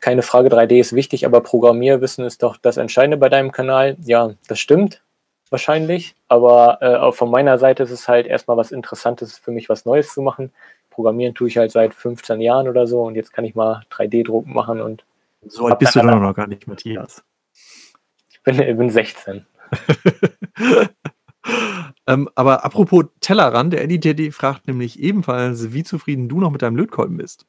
Speaker 2: keine Frage, 3D ist wichtig, aber Programmierwissen ist doch das Entscheidende bei deinem Kanal. Ja, das stimmt wahrscheinlich, aber äh, auch von meiner Seite ist es halt erstmal was Interessantes für mich, was Neues zu machen. Programmieren tue ich halt seit 15 Jahren oder so und jetzt kann ich mal 3D-Druck machen und.
Speaker 1: So alt bist du dann noch gar nicht, Matthias.
Speaker 2: Ich bin, ich bin 16.
Speaker 1: ähm, aber apropos Tellerrand, der Eddie Teddy fragt nämlich ebenfalls, wie zufrieden du noch mit deinem Lötkolben bist.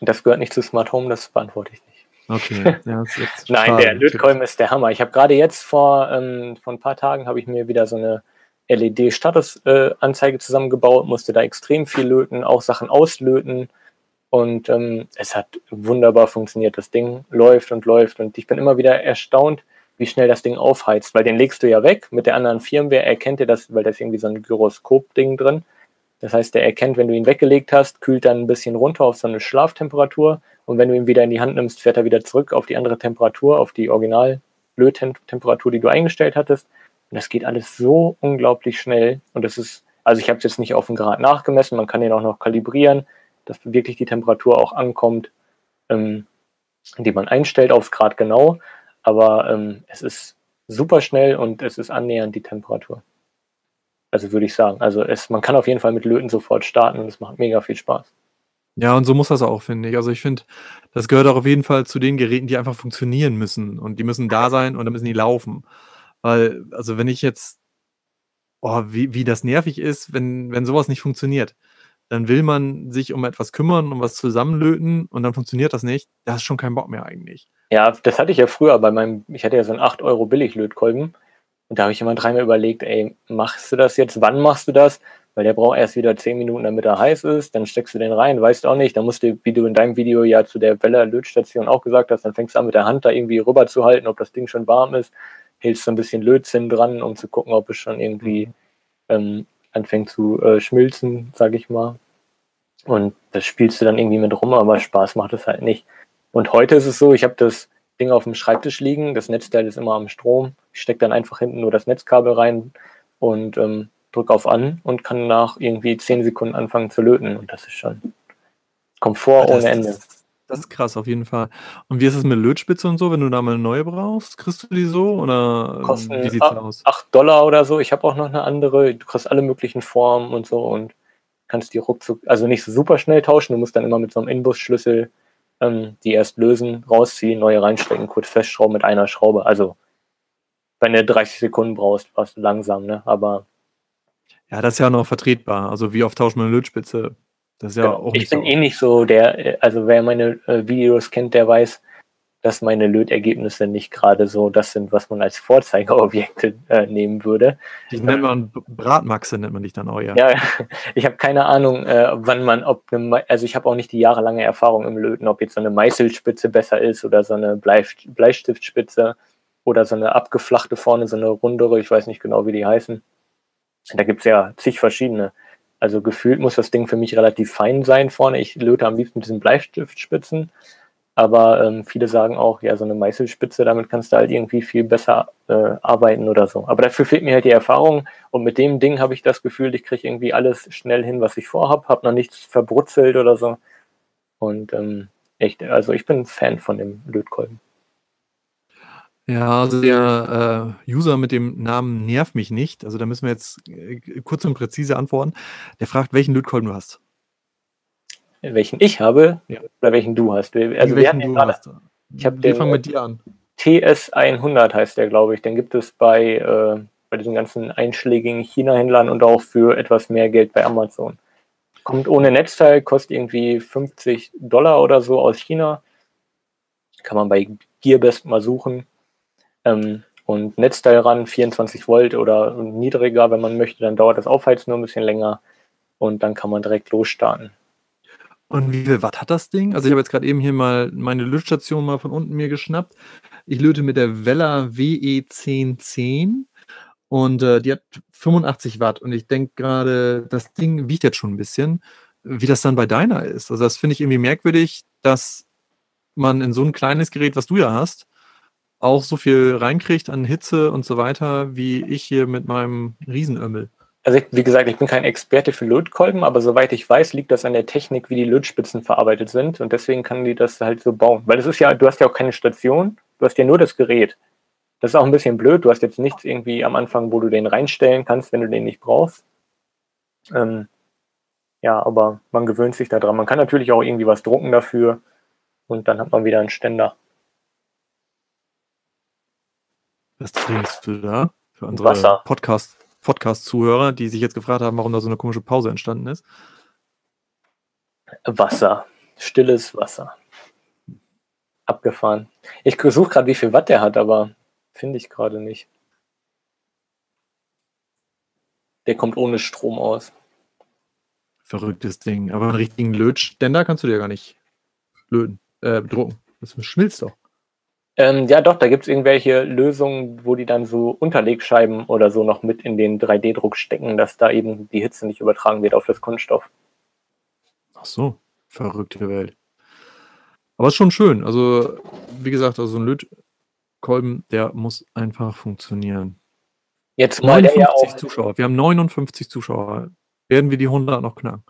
Speaker 2: Das gehört nicht zu Smart Home, das beantworte ich nicht.
Speaker 1: Okay.
Speaker 2: Ja, Nein, der Lötkolben ist der Hammer. Ich habe gerade jetzt vor, ähm, vor ein paar Tagen habe ich mir wieder so eine LED-Statusanzeige äh, zusammengebaut, musste da extrem viel löten, auch Sachen auslöten. Und ähm, es hat wunderbar funktioniert. Das Ding läuft und läuft. Und ich bin immer wieder erstaunt, wie schnell das Ding aufheizt, weil den legst du ja weg. Mit der anderen Firmware erkennt er das, weil da ist irgendwie so ein Gyroskop-Ding drin. Das heißt, er erkennt, wenn du ihn weggelegt hast, kühlt dann ein bisschen runter auf so eine Schlaftemperatur und wenn du ihn wieder in die Hand nimmst, fährt er wieder zurück auf die andere Temperatur, auf die Original-Löttemperatur, die du eingestellt hattest. Und das geht alles so unglaublich schnell. Und das ist, also ich habe es jetzt nicht auf den Grad nachgemessen, man kann den auch noch kalibrieren, dass wirklich die Temperatur auch ankommt, ähm, die man einstellt aufs Grad genau. Aber ähm, es ist super schnell und es ist annähernd die Temperatur. Also würde ich sagen. Also es, man kann auf jeden Fall mit Löten sofort starten und es macht mega viel Spaß.
Speaker 1: Ja, und so muss das auch, finde ich. Also ich finde, das gehört auch auf jeden Fall zu den Geräten, die einfach funktionieren müssen. Und die müssen da sein und dann müssen die laufen. Weil, also wenn ich jetzt, oh, wie, wie das nervig ist, wenn, wenn sowas nicht funktioniert dann will man sich um etwas kümmern, um was zusammenlöten und dann funktioniert das nicht. Da hast schon keinen Bock mehr eigentlich.
Speaker 2: Ja, das hatte ich ja früher bei meinem, ich hatte ja so einen 8 Euro Billiglötkolben und da habe ich immer dreimal überlegt, ey, machst du das jetzt? Wann machst du das? Weil der braucht erst wieder 10 Minuten, damit er heiß ist, dann steckst du den rein, weißt auch nicht, dann musst du, wie du in deinem Video ja zu der Weller Lötstation auch gesagt hast, dann fängst du an mit der Hand da irgendwie rüber zu halten, ob das Ding schon warm ist, hältst so ein bisschen Lötzinn dran, um zu gucken, ob es schon irgendwie mhm. ähm, anfängt zu äh, schmilzen, sag ich mal. Und das spielst du dann irgendwie mit rum, aber Spaß macht es halt nicht. Und heute ist es so, ich habe das Ding auf dem Schreibtisch liegen, das Netzteil ist immer am Strom. Ich stecke dann einfach hinten nur das Netzkabel rein und ähm, drücke auf an und kann nach irgendwie zehn Sekunden anfangen zu löten. Und das ist schon Komfort das, ohne Ende.
Speaker 1: Das, das, ist krass, auf jeden Fall. Und wie ist es mit Lötspitze und so, wenn du da mal eine neue brauchst? Kriegst du die so? Oder
Speaker 2: ähm, Kosten wie sieht's aus? 8 Dollar oder so. Ich habe auch noch eine andere. Du kriegst alle möglichen Formen und so und kannst die ruckzuck, also nicht so super schnell tauschen, du musst dann immer mit so einem Inbus-Schlüssel ähm, die erst lösen, rausziehen, neue reinstecken, kurz festschrauben mit einer Schraube. Also wenn du 30 Sekunden brauchst, warst du langsam, ne? Aber.
Speaker 1: Ja, das ist ja noch vertretbar. Also wie oft tauscht man eine Lötspitze? Das ist ja
Speaker 2: genau.
Speaker 1: auch
Speaker 2: ich
Speaker 1: nicht
Speaker 2: bin
Speaker 1: so.
Speaker 2: eh nicht so der, also wer meine äh, Videos kennt, der weiß, dass meine Lötergebnisse nicht gerade so das sind, was man als Vorzeigeobjekte äh, nehmen würde.
Speaker 1: Die nennt man Bratmaxe, nennt man dich dann auch, ja.
Speaker 2: Ja, ich habe keine Ahnung, äh, wann man, ob eine, also ich habe auch nicht die jahrelange Erfahrung im Löten, ob jetzt so eine Meißelspitze besser ist oder so eine Blei Bleistiftspitze oder so eine abgeflachte vorne, so eine rundere, ich weiß nicht genau, wie die heißen. Da gibt's ja zig verschiedene. Also gefühlt muss das Ding für mich relativ fein sein vorne. Ich löte am liebsten mit diesen Bleistiftspitzen. Aber ähm, viele sagen auch, ja, so eine Meißelspitze, damit kannst du halt irgendwie viel besser äh, arbeiten oder so. Aber dafür fehlt mir halt die Erfahrung. Und mit dem Ding habe ich das Gefühl, ich kriege irgendwie alles schnell hin, was ich vorhab, habe noch nichts verbrutzelt oder so. Und ähm, echt, also ich bin Fan von dem Lötkolben.
Speaker 1: Ja, also der äh, User mit dem Namen Nerv mich nicht, also da müssen wir jetzt äh, kurz und präzise antworten. Der fragt, welchen Lötkolben du hast.
Speaker 2: Welchen ich habe
Speaker 1: Ja.
Speaker 2: oder welchen du hast. Also wir
Speaker 1: welchen du
Speaker 2: gerade
Speaker 1: hast.
Speaker 2: Ich hab
Speaker 1: wir
Speaker 2: den,
Speaker 1: fangen
Speaker 2: äh,
Speaker 1: mit dir an.
Speaker 2: TS100 heißt der, glaube ich. Den gibt es bei, äh, bei diesen ganzen einschlägigen China-Händlern und auch für etwas mehr Geld bei Amazon. Kommt ohne Netzteil, kostet irgendwie 50 Dollar oder so aus China. Kann man bei Gearbest mal suchen. Ähm, und Netzteil ran, 24 Volt oder niedriger, wenn man möchte, dann dauert das Aufheizen nur ein bisschen länger und dann kann man direkt losstarten.
Speaker 1: Und wie viel Watt hat das Ding? Also ich habe jetzt gerade eben hier mal meine Lötstation mal von unten mir geschnappt. Ich löte mit der Vella WE1010 und äh, die hat 85 Watt. Und ich denke gerade, das Ding wiegt jetzt schon ein bisschen, wie das dann bei deiner ist. Also das finde ich irgendwie merkwürdig, dass man in so ein kleines Gerät, was du ja hast, auch so viel reinkriegt an Hitze und so weiter, wie ich hier mit meinem Riesenömmel.
Speaker 2: Also ich, wie gesagt, ich bin kein Experte für Lötkolben, aber soweit ich weiß, liegt das an der Technik, wie die Lötspitzen verarbeitet sind und deswegen kann die das halt so bauen. Weil es ist ja, du hast ja auch keine Station, du hast ja nur das Gerät. Das ist auch ein bisschen blöd, du hast jetzt nichts irgendwie am Anfang, wo du den reinstellen kannst, wenn du den nicht brauchst. Ähm, ja, aber man gewöhnt sich daran. Man kann natürlich auch irgendwie was drucken dafür und dann hat man wieder einen Ständer.
Speaker 1: Was trinkst du da? Für unsere
Speaker 2: Wasser.
Speaker 1: Podcast, Podcast-Zuhörer, die sich jetzt gefragt haben, warum da so eine komische Pause entstanden ist.
Speaker 2: Wasser. Stilles Wasser. Abgefahren. Ich suche gerade, wie viel Watt der hat, aber finde ich gerade nicht. Der kommt ohne Strom aus.
Speaker 1: Verrücktes Ding. Aber einen richtigen Lötständer kannst du dir gar nicht löten, äh, drucken. Das schmilzt doch.
Speaker 2: Ähm, ja, doch, da gibt es irgendwelche Lösungen, wo die dann so Unterlegscheiben oder so noch mit in den 3D-Druck stecken, dass da eben die Hitze nicht übertragen wird auf das Kunststoff.
Speaker 1: Ach so, verrückte Welt. Aber ist schon schön. Also, wie gesagt, also so ein Lötkolben, der muss einfach funktionieren.
Speaker 2: Jetzt mal der ja
Speaker 1: 59
Speaker 2: auch,
Speaker 1: Zuschauer. Wir haben 59 Zuschauer. Werden wir die 100 noch knacken?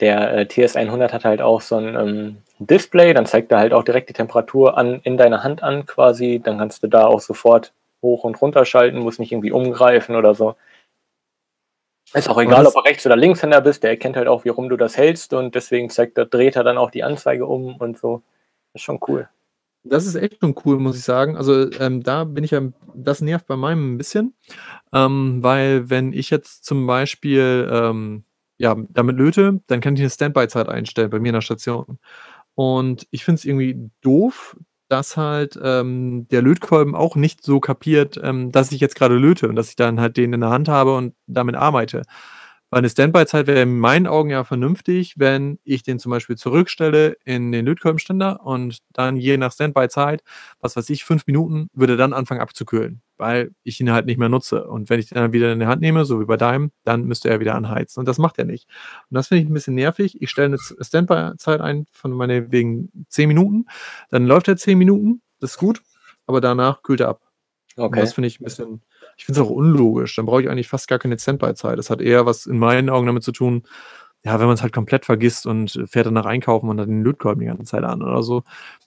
Speaker 2: Der äh, TS100 hat halt auch so ein ähm, Display, dann zeigt er halt auch direkt die Temperatur an, in deiner Hand an quasi. Dann kannst du da auch sofort hoch und runter schalten, musst nicht irgendwie umgreifen oder so. Ist auch egal, ob du Rechts- oder Linkshänder bist, der erkennt halt auch, wie rum du das hältst und deswegen zeigt er, dreht er dann auch die Anzeige um und so. ist schon cool.
Speaker 1: Das ist echt schon cool, muss ich sagen. Also ähm, da bin ich ja, das nervt bei meinem ein bisschen, ähm, weil wenn ich jetzt zum Beispiel ähm, ja, damit löte, dann kann ich eine Standby-Zeit einstellen bei mir in der Station. Und ich finde es irgendwie doof, dass halt ähm, der Lötkolben auch nicht so kapiert, ähm, dass ich jetzt gerade löte und dass ich dann halt den in der Hand habe und damit arbeite. Weil eine Standby-Zeit wäre in meinen Augen ja vernünftig, wenn ich den zum Beispiel zurückstelle in den Lötkolbenständer und dann je nach Standby-Zeit, was weiß ich, fünf Minuten, würde dann anfangen abzukühlen, weil ich ihn halt nicht mehr nutze. Und wenn ich den dann wieder in die Hand nehme, so wie bei deinem, dann müsste er wieder anheizen. Und das macht er nicht. Und das finde ich ein bisschen nervig. Ich stelle eine Standby-Zeit ein von meine wegen zehn Minuten, dann läuft er zehn Minuten, das ist gut, aber danach kühlt er ab. Und
Speaker 2: Okay.
Speaker 1: das finde ich ein bisschen, ich finde es auch unlogisch. Dann brauche ich eigentlich fast gar keine Standby-Zeit. Das hat eher was in meinen Augen damit zu tun, ja, wenn man es halt komplett vergisst und fährt danach einkaufen und hat den Lötkolben die ganze Zeit an oder so,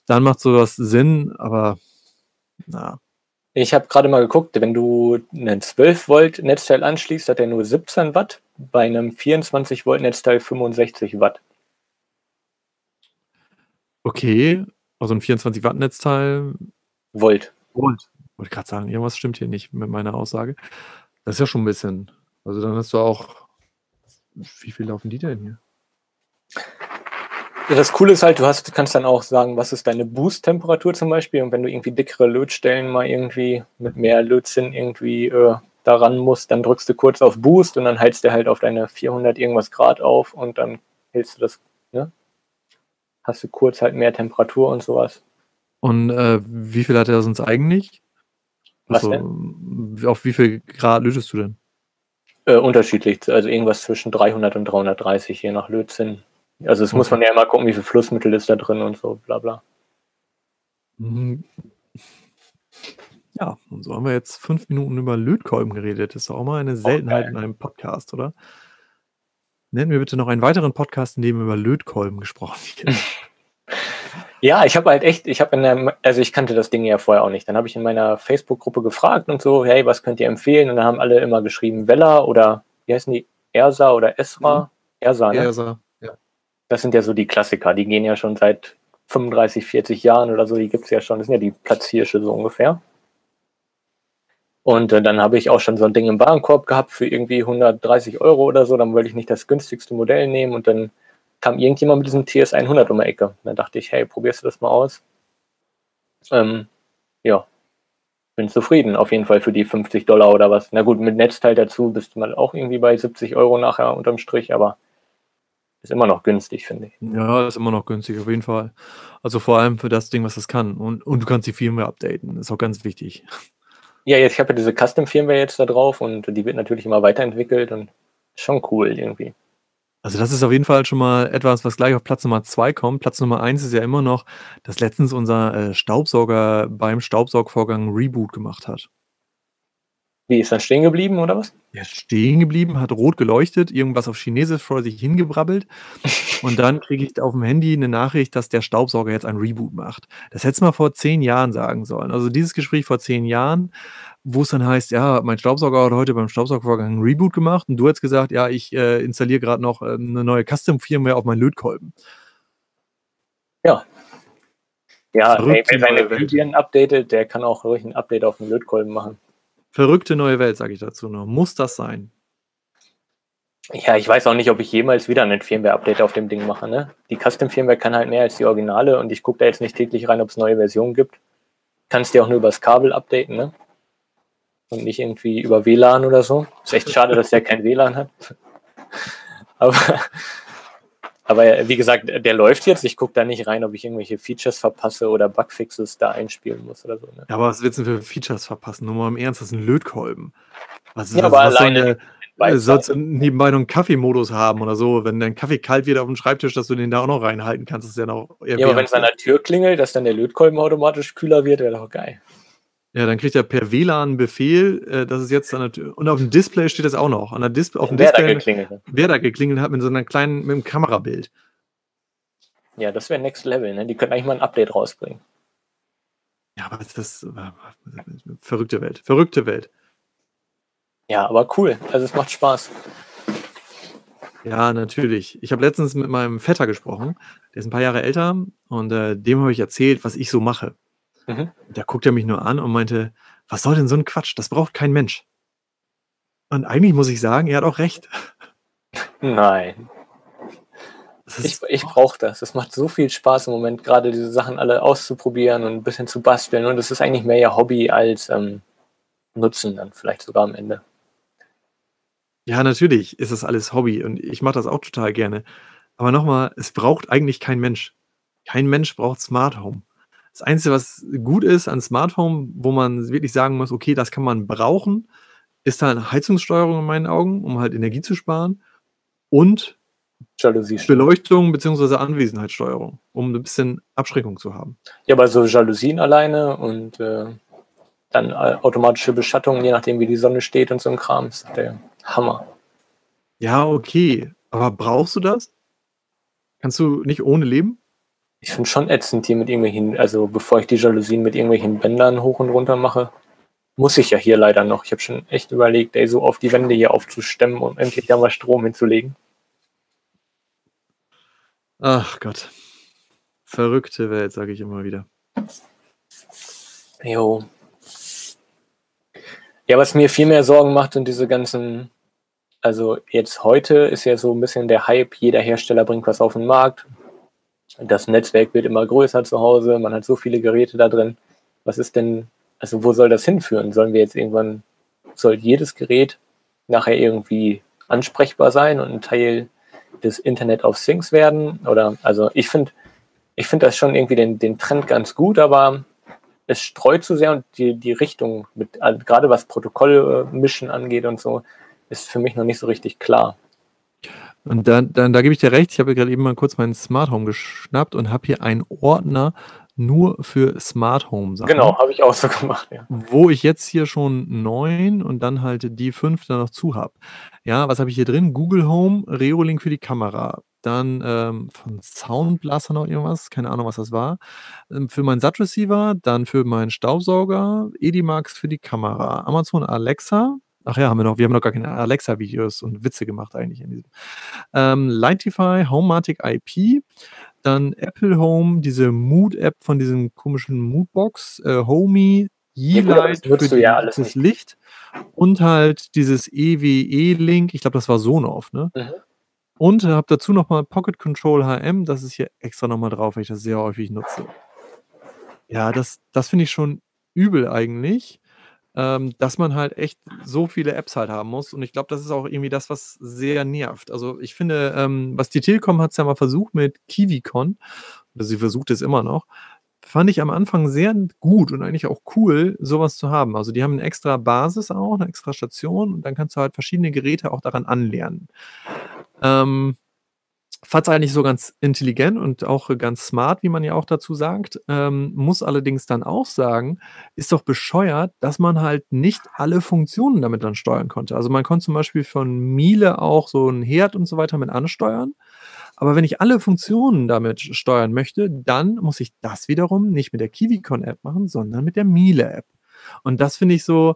Speaker 1: dann macht sowas Sinn, aber na,
Speaker 2: Ich habe gerade mal geguckt, wenn du einen 12 Volt Netzteil anschließt, hat er nur 17 Watt, bei einem 24 Volt Netzteil 65 Watt.
Speaker 1: okay, also ein 24 Watt Netzteil,
Speaker 2: Volt.
Speaker 1: Volt. Wollte gerade sagen, irgendwas stimmt hier nicht mit meiner Aussage. Das ist ja schon ein bisschen. Also dann hast du auch. Wie viel laufen die denn hier?
Speaker 2: Ja, das Coole ist halt, du hast, kannst dann auch sagen, was ist deine Boost-Temperatur zum Beispiel. Und wenn du irgendwie dickere Lötstellen mal irgendwie mit mehr Lötzinn irgendwie äh, daran musst, dann drückst du kurz auf Boost und dann heizt der halt auf deine 400 irgendwas Grad auf und dann hältst du das, ne? Hast du kurz halt mehr Temperatur und sowas.
Speaker 1: Und äh, wie viel hat er sonst eigentlich?
Speaker 2: Was
Speaker 1: Also, auf wie viel Grad lötest du denn?
Speaker 2: Äh, unterschiedlich, also irgendwas zwischen 300 und 330, je nach Lötzinn. Also es muss
Speaker 1: Okay.
Speaker 2: man ja immer gucken, wie viel Flussmittel ist da drin und so, bla bla.
Speaker 1: Mhm. Ja, und so haben wir jetzt fünf Minuten über Lötkolben geredet. Das ist doch auch mal eine Seltenheit
Speaker 2: geil.
Speaker 1: in einem Podcast, oder? Nenn mir bitte noch einen weiteren Podcast, in dem über Lötkolben gesprochen wird.
Speaker 2: Ja, ich habe halt echt, ich habe in der, also ich kannte das Ding ja vorher auch nicht. Dann habe ich in meiner Facebook-Gruppe gefragt und so, hey, was könnt ihr empfehlen? Und dann haben alle immer geschrieben, Vella oder wie heißen die? Ersa oder Esra? Ersa, ne?
Speaker 1: Ersa, ja.
Speaker 2: Das sind ja so die Klassiker, die gehen ja schon seit 35, 40 Jahren oder so, die gibt's ja schon, das sind ja die Platzhirsche so ungefähr. Und äh, dann habe ich auch schon so ein Ding im Warenkorb gehabt für irgendwie 130 Euro oder so, dann wollte ich nicht das günstigste Modell nehmen und dann kam irgendjemand mit diesem TS100 um die Ecke. Und dann dachte ich, hey, probierst du das mal aus? Ähm, ja, bin zufrieden, auf jeden Fall für die 50 Dollar oder was. Na gut, mit Netzteil dazu bist du mal auch irgendwie bei 70 Euro nachher unterm Strich, aber ist immer noch günstig, finde ich.
Speaker 1: Ja, ist immer noch günstig, auf jeden Fall. Also vor allem für das Ding, was das kann. Und, und du kannst die Firmware updaten. Ist auch ganz wichtig.
Speaker 2: Ja, jetzt, ich habe ja diese Custom-Firmware jetzt da drauf und die wird natürlich immer weiterentwickelt und schon cool irgendwie.
Speaker 1: Also das ist auf jeden Fall schon mal etwas, was gleich auf Platz Nummer zwei kommt. Platz Nummer eins ist ja immer noch, dass letztens unser äh, Staubsauger beim Staubsaugvorgang Reboot gemacht hat.
Speaker 2: Wie ist dann stehen geblieben oder was?
Speaker 1: Er ist stehen geblieben, hat rot geleuchtet, irgendwas auf Chinesisch vor sich hingebrabbelt. Und dann kriege ich auf dem Handy eine Nachricht, dass der Staubsauger jetzt ein Reboot macht. Das hättest du mal vor zehn Jahren sagen sollen. Also dieses Gespräch vor zehn Jahren, wo es dann heißt, ja, mein Staubsauger hat heute beim Staubsaugvorgang ein Reboot gemacht und du hast gesagt, ja, ich äh, installiere gerade noch äh, eine neue Custom-Firmware auf meinen Lötkolben.
Speaker 2: Ja. Ja, ey, wer seine. Viren updatet, der kann auch ruhig ein Update auf den Lötkolben machen.
Speaker 1: Verrückte neue Welt, sage ich dazu nur. Muss das sein?
Speaker 2: Ja, ich weiß auch nicht, ob ich jemals wieder ein Firmware-Update auf dem Ding mache. Ne? Die Custom-Firmware kann halt mehr als die Originale und ich gucke da jetzt nicht täglich rein, ob es neue Versionen gibt. Kannst dir auch nur übers Kabel updaten, ne? Und nicht irgendwie über WLAN oder so. Ist echt schade, dass der kein WLAN hat. Aber, aber wie gesagt, der läuft jetzt. Ich gucke da nicht rein, ob ich irgendwelche Features verpasse oder Bugfixes da einspielen muss oder so. Ne?
Speaker 1: Ja, aber was willst du denn für Features verpassen? Nur mal im Ernst, das ist ein Lötkolben. Was,
Speaker 2: Ja,
Speaker 1: was,
Speaker 2: aber
Speaker 1: was soll
Speaker 2: alleine
Speaker 1: äh, sollst du nebenbei noch einen Kaffeemodus haben oder so? Wenn dein Kaffee kalt wird auf dem Schreibtisch, dass du den da auch noch reinhalten kannst, ist ja noch
Speaker 2: Ja, aber wenn es an der Tür klingelt, dass dann der Lötkolben automatisch kühler wird, wäre doch geil.
Speaker 1: Ja, dann kriegt er per WLAN einen Befehl, äh, dass es jetzt an der Tür. Und auf dem Display steht das auch noch. An der Dis auf dem
Speaker 2: Wer da
Speaker 1: Display,
Speaker 2: geklingelt hat.
Speaker 1: wer da geklingelt hat mit so einer kleinen, mit einem Kamerabild.
Speaker 2: Ja, das wäre Next Level, ne? Die könnten eigentlich mal ein Update rausbringen.
Speaker 1: Ja, aber das ist äh, verrückte Welt. Verrückte Welt.
Speaker 2: Ja, aber cool. Also es macht Spaß.
Speaker 1: Ja, natürlich. Ich habe letztens mit meinem Vetter gesprochen, der ist ein paar Jahre älter und äh, dem habe ich erzählt, was ich so mache.
Speaker 2: Mhm.
Speaker 1: Da guckt er mich nur an und meinte, was soll denn so ein Quatsch? Das braucht kein Mensch. Und eigentlich muss ich sagen, er hat auch recht.
Speaker 2: Nein. Ich, ich brauche das. Es macht so viel Spaß im Moment, gerade diese Sachen alle auszuprobieren und ein bisschen zu basteln. Und es ist eigentlich mehr ja Hobby als ähm, Nutzen dann vielleicht sogar am Ende.
Speaker 1: ja, natürlich ist das alles Hobby und ich mache das auch total gerne. Aber nochmal, es braucht eigentlich kein Mensch. Kein Mensch braucht Smart Home. Das Einzige, was gut ist an Smart Home, wo man wirklich sagen muss, okay, das kann man brauchen, ist halt Heizungssteuerung in meinen Augen, um halt Energie zu sparen und
Speaker 2: Jalousie.
Speaker 1: Beleuchtung bzw. Anwesenheitssteuerung, um ein bisschen Abschreckung zu haben.
Speaker 2: Ja, aber so Jalousien alleine und äh, dann äh, automatische Beschattung, je nachdem wie die Sonne steht und so ein Kram, ist der Hammer.
Speaker 1: Ja, okay. Aber brauchst du das? Kannst du nicht ohne leben?
Speaker 2: Ich finde schon ätzend hier mit irgendwelchen, also bevor ich die Jalousien mit irgendwelchen Bändern hoch und runter mache, muss ich ja hier leider noch. Ich habe schon echt überlegt, ey, so auf die Wände hier aufzustemmen und endlich da mal Strom hinzulegen.
Speaker 1: Ach Gott. Verrückte Welt, sage ich immer wieder.
Speaker 2: Jo. Ja, was mir viel mehr Sorgen macht, sind diese ganzen, also jetzt heute ist ja so ein bisschen der Hype, jeder Hersteller bringt was auf den Markt. Das Netzwerk wird immer größer zu Hause, man hat so viele Geräte da drin. Was ist denn, also wo soll das hinführen? Sollen wir jetzt irgendwann, soll jedes Gerät nachher irgendwie ansprechbar sein und ein Teil des Internet of Things werden? Oder also ich finde, ich finde das schon irgendwie den, den Trend ganz gut, aber es streut zu sehr und die, die Richtung, mit, also gerade was Protokollmischen angeht und so, ist für mich noch nicht so richtig klar.
Speaker 1: Und dann, dann da gebe ich dir recht, ich habe gerade eben mal kurz meinen Smart Home geschnappt und habe hier einen Ordner nur für Smart Home
Speaker 2: Sachen. Genau, habe ich auch so gemacht, ja.
Speaker 1: Wo ich jetzt hier schon neun und dann halt die fünf dann noch zu habe. Ja, was habe ich hier drin? Google Home, Reolink für die Kamera, dann ähm, von Soundblaster noch irgendwas, keine Ahnung, was das war. Ähm, für meinen SAT-Receiver, dann für meinen Staubsauger, Edimax für die Kamera, Amazon Alexa. Ach ja, haben wir noch, wir haben noch gar keine Alexa-Videos und Witze gemacht eigentlich in diesem. Ähm, Lightify, Homematic IP, dann Apple Home, diese Mood-App von diesem komischen Moodbox, äh, Homey, Yeelight
Speaker 2: ja, für ja
Speaker 1: das Licht und halt dieses EWE-Link, ich glaube, das war Sonoff, ne? Mhm. Und habe dazu nochmal Pocket Control HM, das ist hier extra nochmal drauf, weil ich das sehr häufig nutze. Ja, das, das finde ich schon übel eigentlich, ähm, dass man halt echt so viele Apps halt haben muss. Und ich glaube, das ist auch irgendwie das, was sehr nervt. Also ich finde, ähm, was die Telekom hat es ja mal versucht mit KiwiCon, oder sie versucht es immer noch, fand ich am Anfang sehr gut und eigentlich auch cool, sowas zu haben. Also die haben eine extra Basis auch, eine extra Station und dann kannst du halt verschiedene Geräte auch daran anlernen. Ähm, fand es eigentlich so ganz intelligent und auch ganz smart, wie man ja auch dazu sagt. Ähm, muss allerdings dann auch sagen, ist doch bescheuert, dass man halt nicht alle Funktionen damit dann steuern konnte. Also man konnte zum Beispiel von Miele auch so ein Herd und so weiter mit ansteuern. Aber wenn ich alle Funktionen damit steuern möchte, dann muss ich das wiederum nicht mit der KiwiCon-App machen, sondern mit der Miele-App. Und das finde ich so,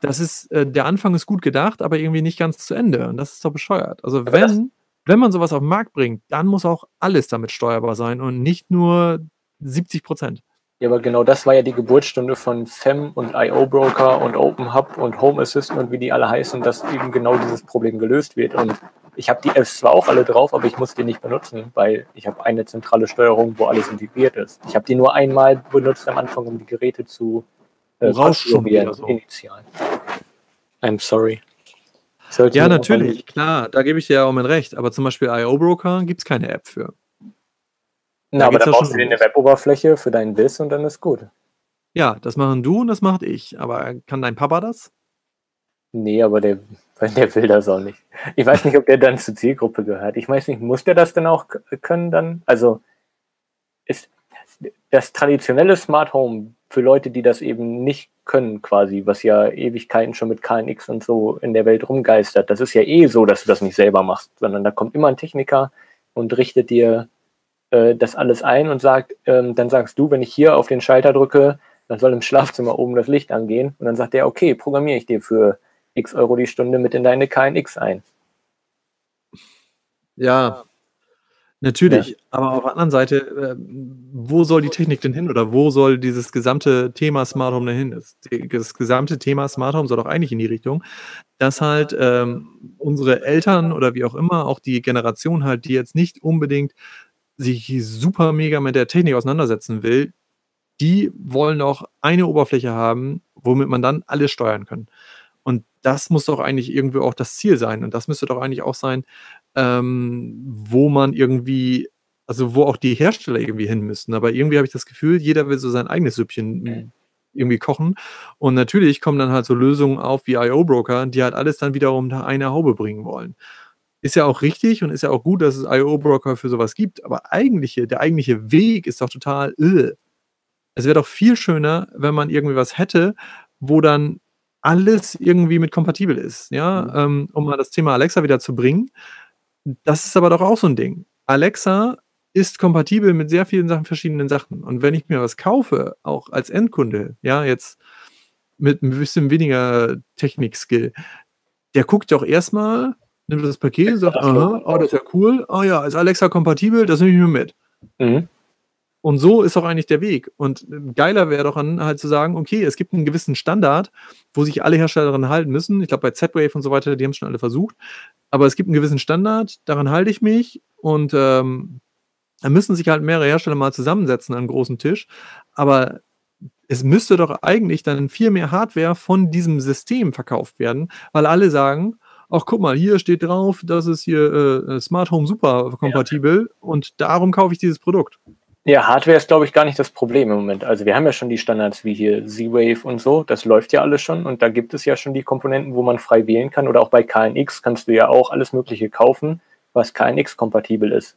Speaker 1: das ist, äh, der Anfang ist gut gedacht, aber irgendwie nicht ganz zu Ende. Und das ist doch bescheuert. Also wenn, wenn man sowas auf den Markt bringt, dann muss auch alles damit steuerbar sein und nicht nur 70 Prozent.
Speaker 2: Ja, aber genau das war ja die Geburtsstunde von FEM und IO Broker und Open Hub und Home Assistant und wie die alle heißen, dass eben genau dieses Problem gelöst wird. Und ich habe die Apps zwar auch alle drauf, aber ich muss die nicht benutzen, weil ich habe eine zentrale Steuerung, wo alles integriert ist. Ich habe die nur einmal benutzt am Anfang, um die Geräte zu
Speaker 1: äh, rausprobieren,
Speaker 2: so. initial. I'm sorry.
Speaker 1: Sollte ja, natürlich, klar, da gebe ich dir ja auch mein Recht. Aber zum Beispiel IO Broker gibt es keine App für.
Speaker 2: Na, da aber da brauchst du dir eine Weboberfläche für deinen Biss und dann ist gut.
Speaker 1: Ja, das machen du und das macht ich. Aber kann dein Papa das?
Speaker 2: Nee, aber der, der will das auch nicht. Ich weiß nicht, ob der dann zur Zielgruppe gehört. Ich weiß nicht, muss der das denn auch können dann? Also ist das traditionelle Smart Home für Leute, die das eben nicht können, quasi, was ja Ewigkeiten schon mit KNX und so in der Welt rumgeistert. Das ist ja eh so, dass du das nicht selber machst, sondern da kommt immer ein Techniker und richtet dir äh, das alles ein und sagt, ähm, dann sagst du, wenn ich hier auf den Schalter drücke, dann soll im Schlafzimmer oben das Licht angehen und dann sagt der, okay, programmiere ich dir für x Euro die Stunde mit in deine KNX ein.
Speaker 1: Ja, Natürlich, ja. aber auf der anderen Seite, äh, wo soll die Technik denn hin oder wo soll dieses gesamte Thema Smart Home denn hin? Das, das gesamte Thema Smart Home soll doch eigentlich in die Richtung, dass halt ähm, unsere Eltern oder wie auch immer, auch die Generation halt, die jetzt nicht unbedingt sich super mega mit der Technik auseinandersetzen will, die wollen doch eine Oberfläche haben, womit man dann alles steuern kann. Und das muss doch eigentlich irgendwie auch das Ziel sein. Und das müsste doch eigentlich auch sein, ähm, wo man irgendwie, also wo auch die Hersteller irgendwie hin müssten. Aber irgendwie habe ich das Gefühl, jeder will so sein eigenes Süppchen mhm. irgendwie kochen. Und natürlich kommen dann halt so Lösungen auf wie IO-Broker, die halt alles dann wiederum unter eine Haube bringen wollen. Ist ja auch richtig und ist ja auch gut, dass es IO-Broker für sowas gibt, aber eigentliche, der eigentliche Weg ist doch total, äh. es wäre doch viel schöner, wenn man irgendwie was hätte, wo dann alles irgendwie mit kompatibel ist, ja, mhm. ähm, um mal das Thema Alexa wieder zu bringen. Das ist aber doch auch so ein Ding. Alexa ist kompatibel mit sehr vielen Sachen, verschiedenen Sachen. Und wenn ich mir was kaufe, auch als Endkunde, ja, jetzt mit ein bisschen weniger Technik-Skill, der guckt doch erstmal, nimmt das Paket und sagt, aha, oh, das ist ja cool, oh ja, ist Alexa kompatibel, das nehme ich mir mit. Mhm. Und so ist auch eigentlich der Weg. Und geiler wäre doch an, halt zu sagen, okay, es gibt einen gewissen Standard, wo sich alle Hersteller daran halten müssen. Ich glaube, bei Z-Wave und so weiter, die haben es schon alle versucht. Aber es gibt einen gewissen Standard, daran halte ich mich. Und ähm, da müssen sich halt mehrere Hersteller mal zusammensetzen an einem großen Tisch. Aber es müsste doch eigentlich dann viel mehr Hardware von diesem System verkauft werden, weil alle sagen, ach guck mal, hier steht drauf, das ist hier äh, Smart Home super kompatibel ja. und darum kaufe ich dieses Produkt.
Speaker 2: Ja, Hardware ist, glaube ich, gar nicht das Problem im Moment. Also wir haben ja schon die Standards wie hier Z-Wave und so, das läuft ja alles schon und da gibt es ja schon die Komponenten, wo man frei wählen kann oder auch bei KNX kannst du ja auch alles Mögliche kaufen, was KNX-kompatibel ist.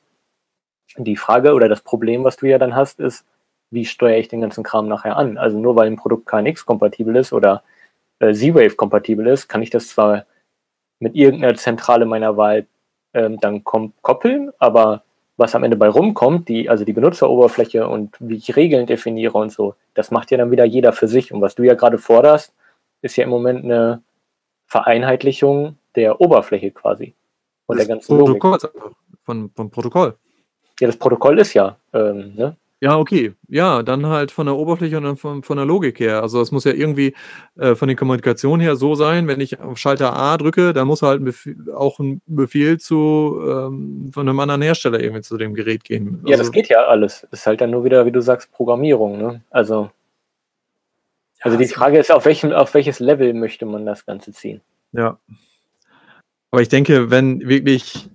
Speaker 2: Die Frage oder das Problem, was du ja dann hast, ist, wie steuere ich den ganzen Kram nachher an? Also nur weil ein Produkt KNX-kompatibel ist oder äh, Z-Wave-kompatibel ist, kann ich das zwar mit irgendeiner Zentrale meiner Wahl ähm, dann koppeln, aber was am Ende bei rumkommt, die, also die Benutzeroberfläche und wie ich Regeln definiere und so, das macht ja dann wieder jeder für sich. Und was du ja gerade forderst, ist ja im Moment eine Vereinheitlichung der Oberfläche quasi.
Speaker 1: Und das der ganzen Protokoll, Logik. Von, vom Protokoll.
Speaker 2: Ja, das Protokoll ist ja, ähm, ne?
Speaker 1: Ja, okay. Ja, dann halt von der Oberfläche und dann von, von der Logik her. Also es muss ja irgendwie äh, von der Kommunikation her so sein, wenn ich auf Schalter A drücke, dann muss halt ein Befehl, auch ein Befehl zu ähm, von einem anderen Hersteller irgendwie zu dem Gerät gehen.
Speaker 2: Also, ja, das geht ja alles. Ist halt dann nur wieder, wie du sagst, Programmierung. Ne? Also, also die Frage ist, auf, welchem, auf welches Level möchte man das Ganze ziehen?
Speaker 1: Ja. Aber ich denke, wenn wirklich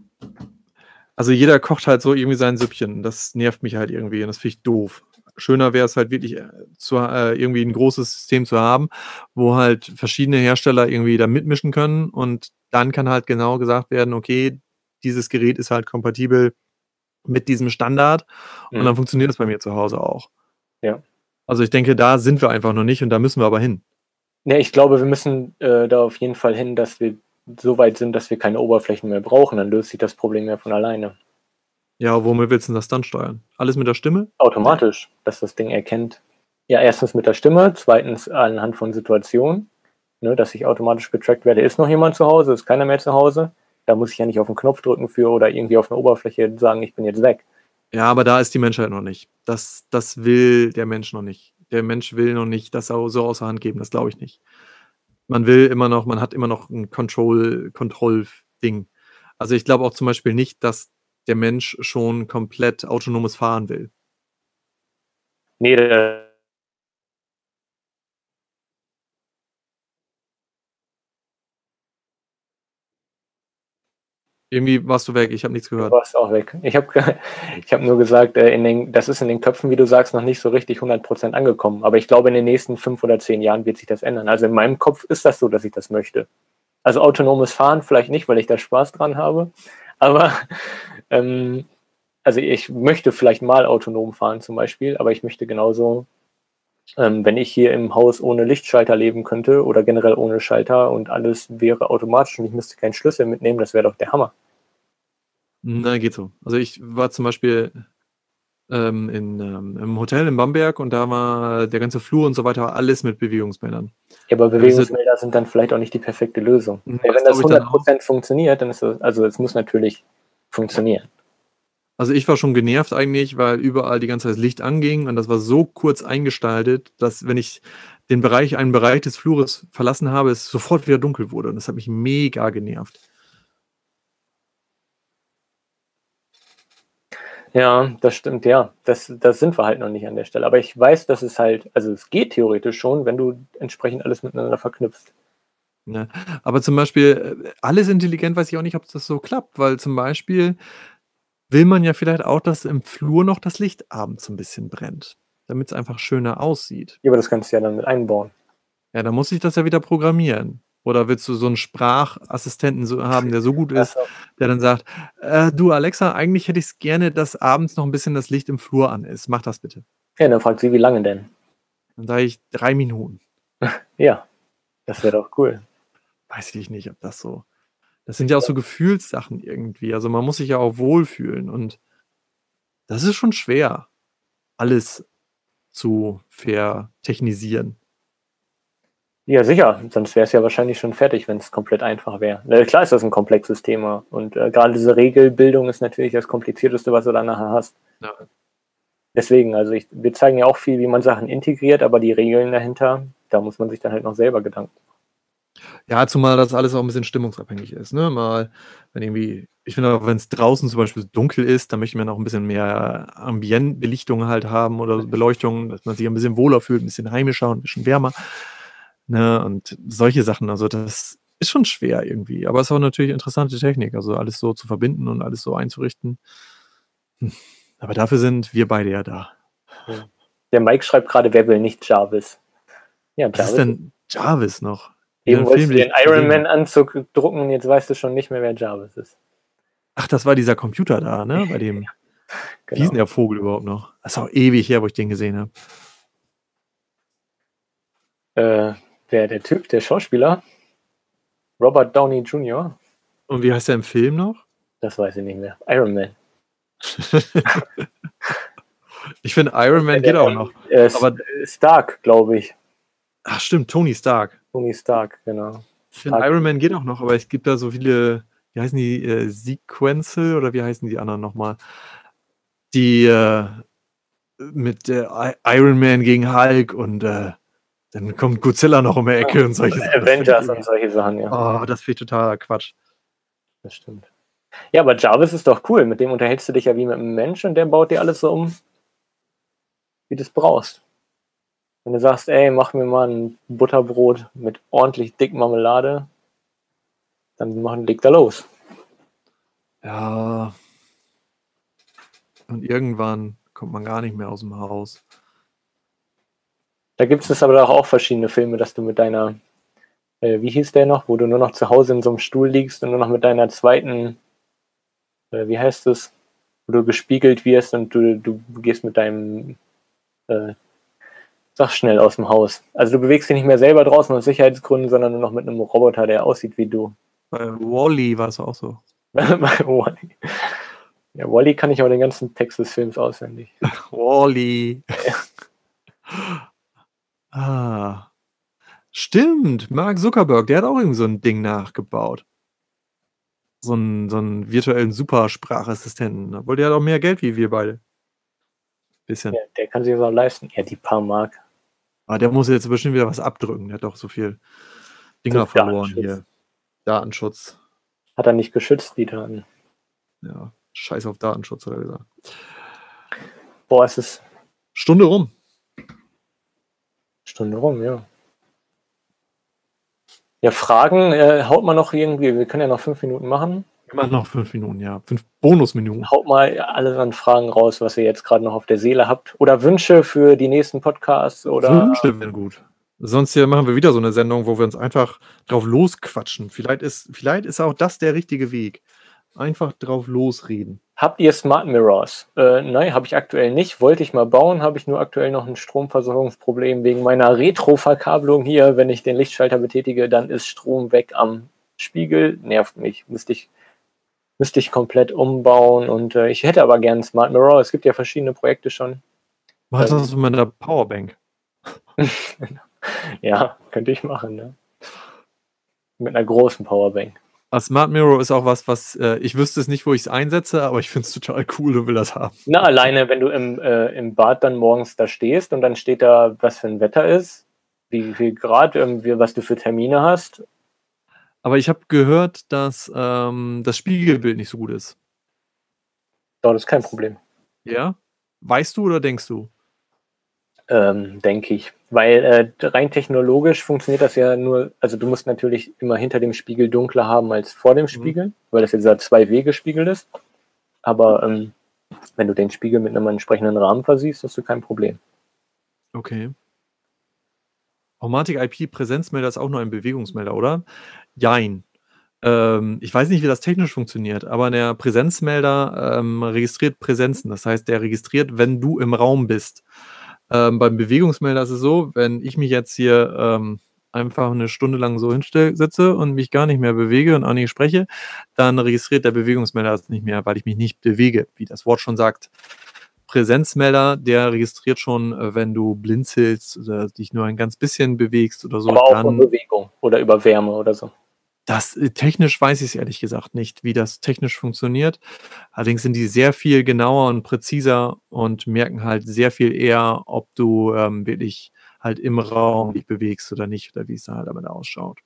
Speaker 1: also jeder kocht halt so irgendwie sein Süppchen. Das nervt mich halt irgendwie und das finde ich doof. Schöner wäre es halt wirklich äh, zu, äh, irgendwie ein großes System zu haben, wo halt verschiedene Hersteller irgendwie da mitmischen können und dann kann halt genau gesagt werden, okay, dieses Gerät ist halt kompatibel mit diesem Standard mhm. und dann funktioniert es bei mir zu Hause auch.
Speaker 2: Ja.
Speaker 1: Also ich denke, da sind wir einfach noch nicht und da müssen wir aber hin.
Speaker 2: Ja, ich glaube, wir müssen äh, da auf jeden Fall hin, dass wir so weit sind, dass wir keine Oberflächen mehr brauchen, dann löst sich das Problem ja von alleine.
Speaker 1: Ja, womit willst du das dann steuern? Alles mit der Stimme?
Speaker 2: Automatisch, dass das Ding erkennt. Ja, erstens mit der Stimme, zweitens anhand von Situationen, ne, dass ich automatisch getrackt werde, ist noch jemand zu Hause, ist keiner mehr zu Hause. Da muss ich ja nicht auf den Knopf drücken für oder irgendwie auf eine Oberfläche sagen, ich bin jetzt weg.
Speaker 1: Ja, aber da ist die Menschheit noch nicht. Das, das will der Mensch noch nicht. Der Mensch will noch nicht das so außer Hand geben, das glaube ich nicht man will immer noch, man hat immer noch ein Control, Control-Ding. Also ich glaube auch zum Beispiel nicht, dass der Mensch schon komplett autonomes Fahren will.
Speaker 2: Nee,
Speaker 1: Irgendwie warst du weg, ich habe nichts gehört.
Speaker 2: Du warst auch weg. Ich habe ich hab nur gesagt, äh, in den, das ist in den Köpfen, wie du sagst, noch nicht so richtig 100% angekommen. Aber ich glaube, in den nächsten fünf oder zehn Jahren wird sich das ändern. Also in meinem Kopf ist das so, dass ich das möchte. Also autonomes Fahren vielleicht nicht, weil ich da Spaß dran habe. Aber ähm, also ich möchte vielleicht mal autonom fahren zum Beispiel, aber ich möchte genauso, ähm, wenn ich hier im Haus ohne Lichtschalter leben könnte oder generell ohne Schalter und alles wäre automatisch und ich müsste keinen Schlüssel mitnehmen, das wäre doch der Hammer.
Speaker 1: Na, geht so. Also ich war zum Beispiel ähm, in, ähm, im Hotel in Bamberg und da war der ganze Flur und so weiter alles mit Bewegungsmeldern.
Speaker 2: Ja, aber Bewegungsmelder sind dann vielleicht auch nicht die perfekte Lösung. Ja, wenn das 100% funktioniert, dann ist es, also es muss natürlich funktionieren.
Speaker 1: Also ich war schon genervt eigentlich, weil überall die ganze Zeit das Licht anging und das war so kurz eingestaltet, dass wenn ich den Bereich, einen Bereich des Flures verlassen habe, es sofort wieder dunkel wurde und das hat mich mega genervt.
Speaker 2: Ja, das stimmt, ja. Das, das sind wir halt noch nicht an der Stelle. Aber ich weiß, dass es halt, also es geht theoretisch schon, wenn du entsprechend alles miteinander verknüpfst.
Speaker 1: Ja, aber zum Beispiel, äh, alles intelligent weiß ich auch nicht, ob das so klappt, weil zum Beispiel will man ja vielleicht auch, dass im Flur noch das Licht abends ein bisschen brennt, damit es einfach schöner aussieht.
Speaker 2: Ja, aber das kannst du ja dann mit einbauen.
Speaker 1: Ja, dann muss ich das ja wieder programmieren. Oder willst du so einen Sprachassistenten so haben, der so gut ist, der dann sagt, äh, du Alexa, eigentlich hätte ich es gerne, dass abends noch ein bisschen das Licht im Flur an ist. Mach das bitte.
Speaker 2: Ja, dann fragt sie, wie lange denn?
Speaker 1: Dann sage ich drei Minuten.
Speaker 2: ja, das wäre doch cool.
Speaker 1: Weiß ich nicht, ob das so. Das sind ja auch so Gefühlssachen irgendwie. Also man muss sich ja auch wohlfühlen und das ist schon schwer, alles zu vertechnisieren.
Speaker 2: Ja, sicher. Sonst wäre es ja wahrscheinlich schon fertig, wenn es komplett einfach wäre. Klar ist das ein komplexes Thema. Und äh, gerade diese Regelbildung ist natürlich das Komplizierteste, was du dann nachher hast. Ja. Deswegen, also ich, wir zeigen ja auch viel, wie man Sachen integriert, aber die Regeln dahinter, da muss man sich dann halt noch selber Gedanken
Speaker 1: ja, zumal das alles auch ein bisschen stimmungsabhängig ist. Ne? Mal, wenn irgendwie, ich finde auch, wenn es draußen zum Beispiel dunkel ist, dann möchte man auch ein bisschen mehr Ambientbelichtung halt haben oder Beleuchtung, dass man sich ein bisschen wohler fühlt, ein bisschen heimischer und ein bisschen wärmer. Ne? Und solche Sachen, also das ist schon schwer irgendwie. Aber es ist auch natürlich interessante Technik, also alles so zu verbinden und alles so einzurichten. Hm. Aber dafür sind wir beide ja da.
Speaker 2: Der Mike schreibt gerade, wer will nicht Jarvis?
Speaker 1: Ja, Jarvis. Was ist denn Jarvis noch?
Speaker 2: Eben wolltest du den Iron Man-Anzug drucken und jetzt weißt du schon nicht mehr, wer Jarvis ist.
Speaker 1: Ach, das war dieser Computer da, ne? Bei dem. ja, genau. Wie ist denn der Vogel überhaupt noch? Das ist auch ewig her, wo ich den gesehen habe.
Speaker 2: Äh, der, der Typ, der Schauspieler. Robert Downey Jr.
Speaker 1: Und wie heißt der im Film noch?
Speaker 2: Das weiß ich nicht mehr. Iron Man.
Speaker 1: ich finde, Iron Man geht auch noch.
Speaker 2: Äh, aber Stark, glaube ich.
Speaker 1: Ach, stimmt, Tony Stark.
Speaker 2: Tony Stark, genau.
Speaker 1: Ich finde, Iron Man geht auch noch, aber es gibt da so viele, wie heißen die, äh, Sequenzel oder wie heißen die anderen nochmal? Die äh, mit äh, Iron Man gegen Hulk und äh, dann kommt Godzilla noch um die Ecke ja, und solche
Speaker 2: Sachen. Avengers und solche Sachen, ja.
Speaker 1: Oh, das finde ich total Quatsch.
Speaker 2: Das stimmt. Ja, aber Jarvis ist doch cool. Mit dem unterhältst du dich ja wie mit einem Mensch und der baut dir alles so um, wie du es brauchst. Wenn du sagst, ey, mach mir mal ein Butterbrot mit ordentlich dick Marmelade, dann machen, leg da los.
Speaker 1: Ja. Und irgendwann kommt man gar nicht mehr aus dem Haus.
Speaker 2: Da gibt es aber auch verschiedene Filme, dass du mit deiner, äh, wie hieß der noch, wo du nur noch zu Hause in so einem Stuhl liegst und nur noch mit deiner zweiten, äh, wie heißt es, wo du gespiegelt wirst und du, du gehst mit deinem äh, sag schnell aus dem Haus. Also du bewegst dich nicht mehr selber draußen aus Sicherheitsgründen, sondern nur noch mit einem Roboter, der aussieht wie du.
Speaker 1: Bei Wally war es auch so.
Speaker 2: Bei Wally. Ja, Wally kann ich aber den ganzen Text des Films auswendig.
Speaker 1: Wally. ah. Stimmt, Mark Zuckerberg, der hat auch irgendwie so ein Ding nachgebaut. So einen, so einen virtuellen Supersprachassistenten. Obwohl der hat auch mehr Geld wie wir beide.
Speaker 2: Bisschen. Ja, der kann sich das auch leisten. Ja, die paar Mark.
Speaker 1: Aber der muss jetzt bestimmt wieder was abdrücken. Der hat doch so viel Dinger verloren hier. Datenschutz.
Speaker 2: Hat er nicht geschützt, die Daten.
Speaker 1: Ja, scheiß auf Datenschutz, hat er gesagt.
Speaker 2: Boah, es ist.
Speaker 1: Stunde rum.
Speaker 2: Stunde rum, ja. Ja, Fragen äh, haut man noch irgendwie. Wir können ja noch fünf Minuten machen.
Speaker 1: Immer noch fünf Minuten, ja. Fünf Bonusminuten.
Speaker 2: Haut mal alle an Fragen raus, was ihr jetzt gerade noch auf der Seele habt. Oder Wünsche für die nächsten Podcasts. Oder
Speaker 1: Wünsche wären gut. Sonst hier machen wir wieder so eine Sendung, wo wir uns einfach drauf losquatschen. Vielleicht ist, vielleicht ist auch das der richtige Weg. Einfach drauf losreden.
Speaker 2: Habt ihr Smart Mirrors? Äh, nein, habe ich aktuell nicht. Wollte ich mal bauen, habe ich nur aktuell noch ein Stromversorgungsproblem wegen meiner Retro-Verkabelung hier. Wenn ich den Lichtschalter betätige, dann ist Strom weg am Spiegel. Nervt mich. Müsste ich müsste ich komplett umbauen und äh, ich hätte aber gern Smart Mirror. Es gibt ja verschiedene Projekte schon.
Speaker 1: Mach das ähm, mit einer Powerbank.
Speaker 2: ja, könnte ich machen, ne? Mit einer großen Powerbank.
Speaker 1: A Smart Mirror ist auch was, was äh, ich wüsste es nicht, wo ich es einsetze, aber ich finde es total cool und will das haben.
Speaker 2: Na, alleine, wenn du im, äh, im Bad dann morgens da stehst und dann steht da, was für ein Wetter ist, wie viel Grad, irgendwie, was du für Termine hast
Speaker 1: aber ich habe gehört, dass ähm, das Spiegelbild nicht so gut ist.
Speaker 2: Ja, das ist kein Problem.
Speaker 1: Ja? Weißt du oder denkst du?
Speaker 2: Ähm, denke ich. Weil äh, rein technologisch funktioniert das ja nur, also du musst natürlich immer hinter dem Spiegel dunkler haben als vor dem mhm. Spiegel, mhm. weil das jetzt ja zwei Wege Spiegel ist. Aber ähm, wenn du den Spiegel mit einem entsprechenden Rahmen versiehst, hast du kein Problem.
Speaker 1: Okay. Automatic IP Präsenzmelder ist auch nur ein Bewegungsmelder, oder? Jein. Ähm, ich weiß nicht, wie das technisch funktioniert, aber der Präsenzmelder ähm, registriert Präsenzen. Das heißt, der registriert, wenn du im Raum bist. Ähm, beim Bewegungsmelder ist es so, wenn ich mich jetzt hier ähm, einfach eine Stunde lang so hinsetze und mich gar nicht mehr bewege und auch nicht spreche, dann registriert der Bewegungsmelder das nicht mehr, weil ich mich nicht bewege, wie das Wort schon sagt. Präsenzmelder, der registriert schon, äh, wenn du blinzelst oder dich nur ein ganz bisschen bewegst oder so.
Speaker 2: Aber auch dann, über Bewegung oder über Wärme oder so.
Speaker 1: Das äh, technisch weiß ich es ehrlich gesagt nicht, wie das technisch funktioniert. Allerdings sind die sehr viel genauer und präziser und merken halt sehr viel eher, ob du ähm, wirklich halt im Raum dich bewegst oder nicht oder wie es da halt damit ausschaut.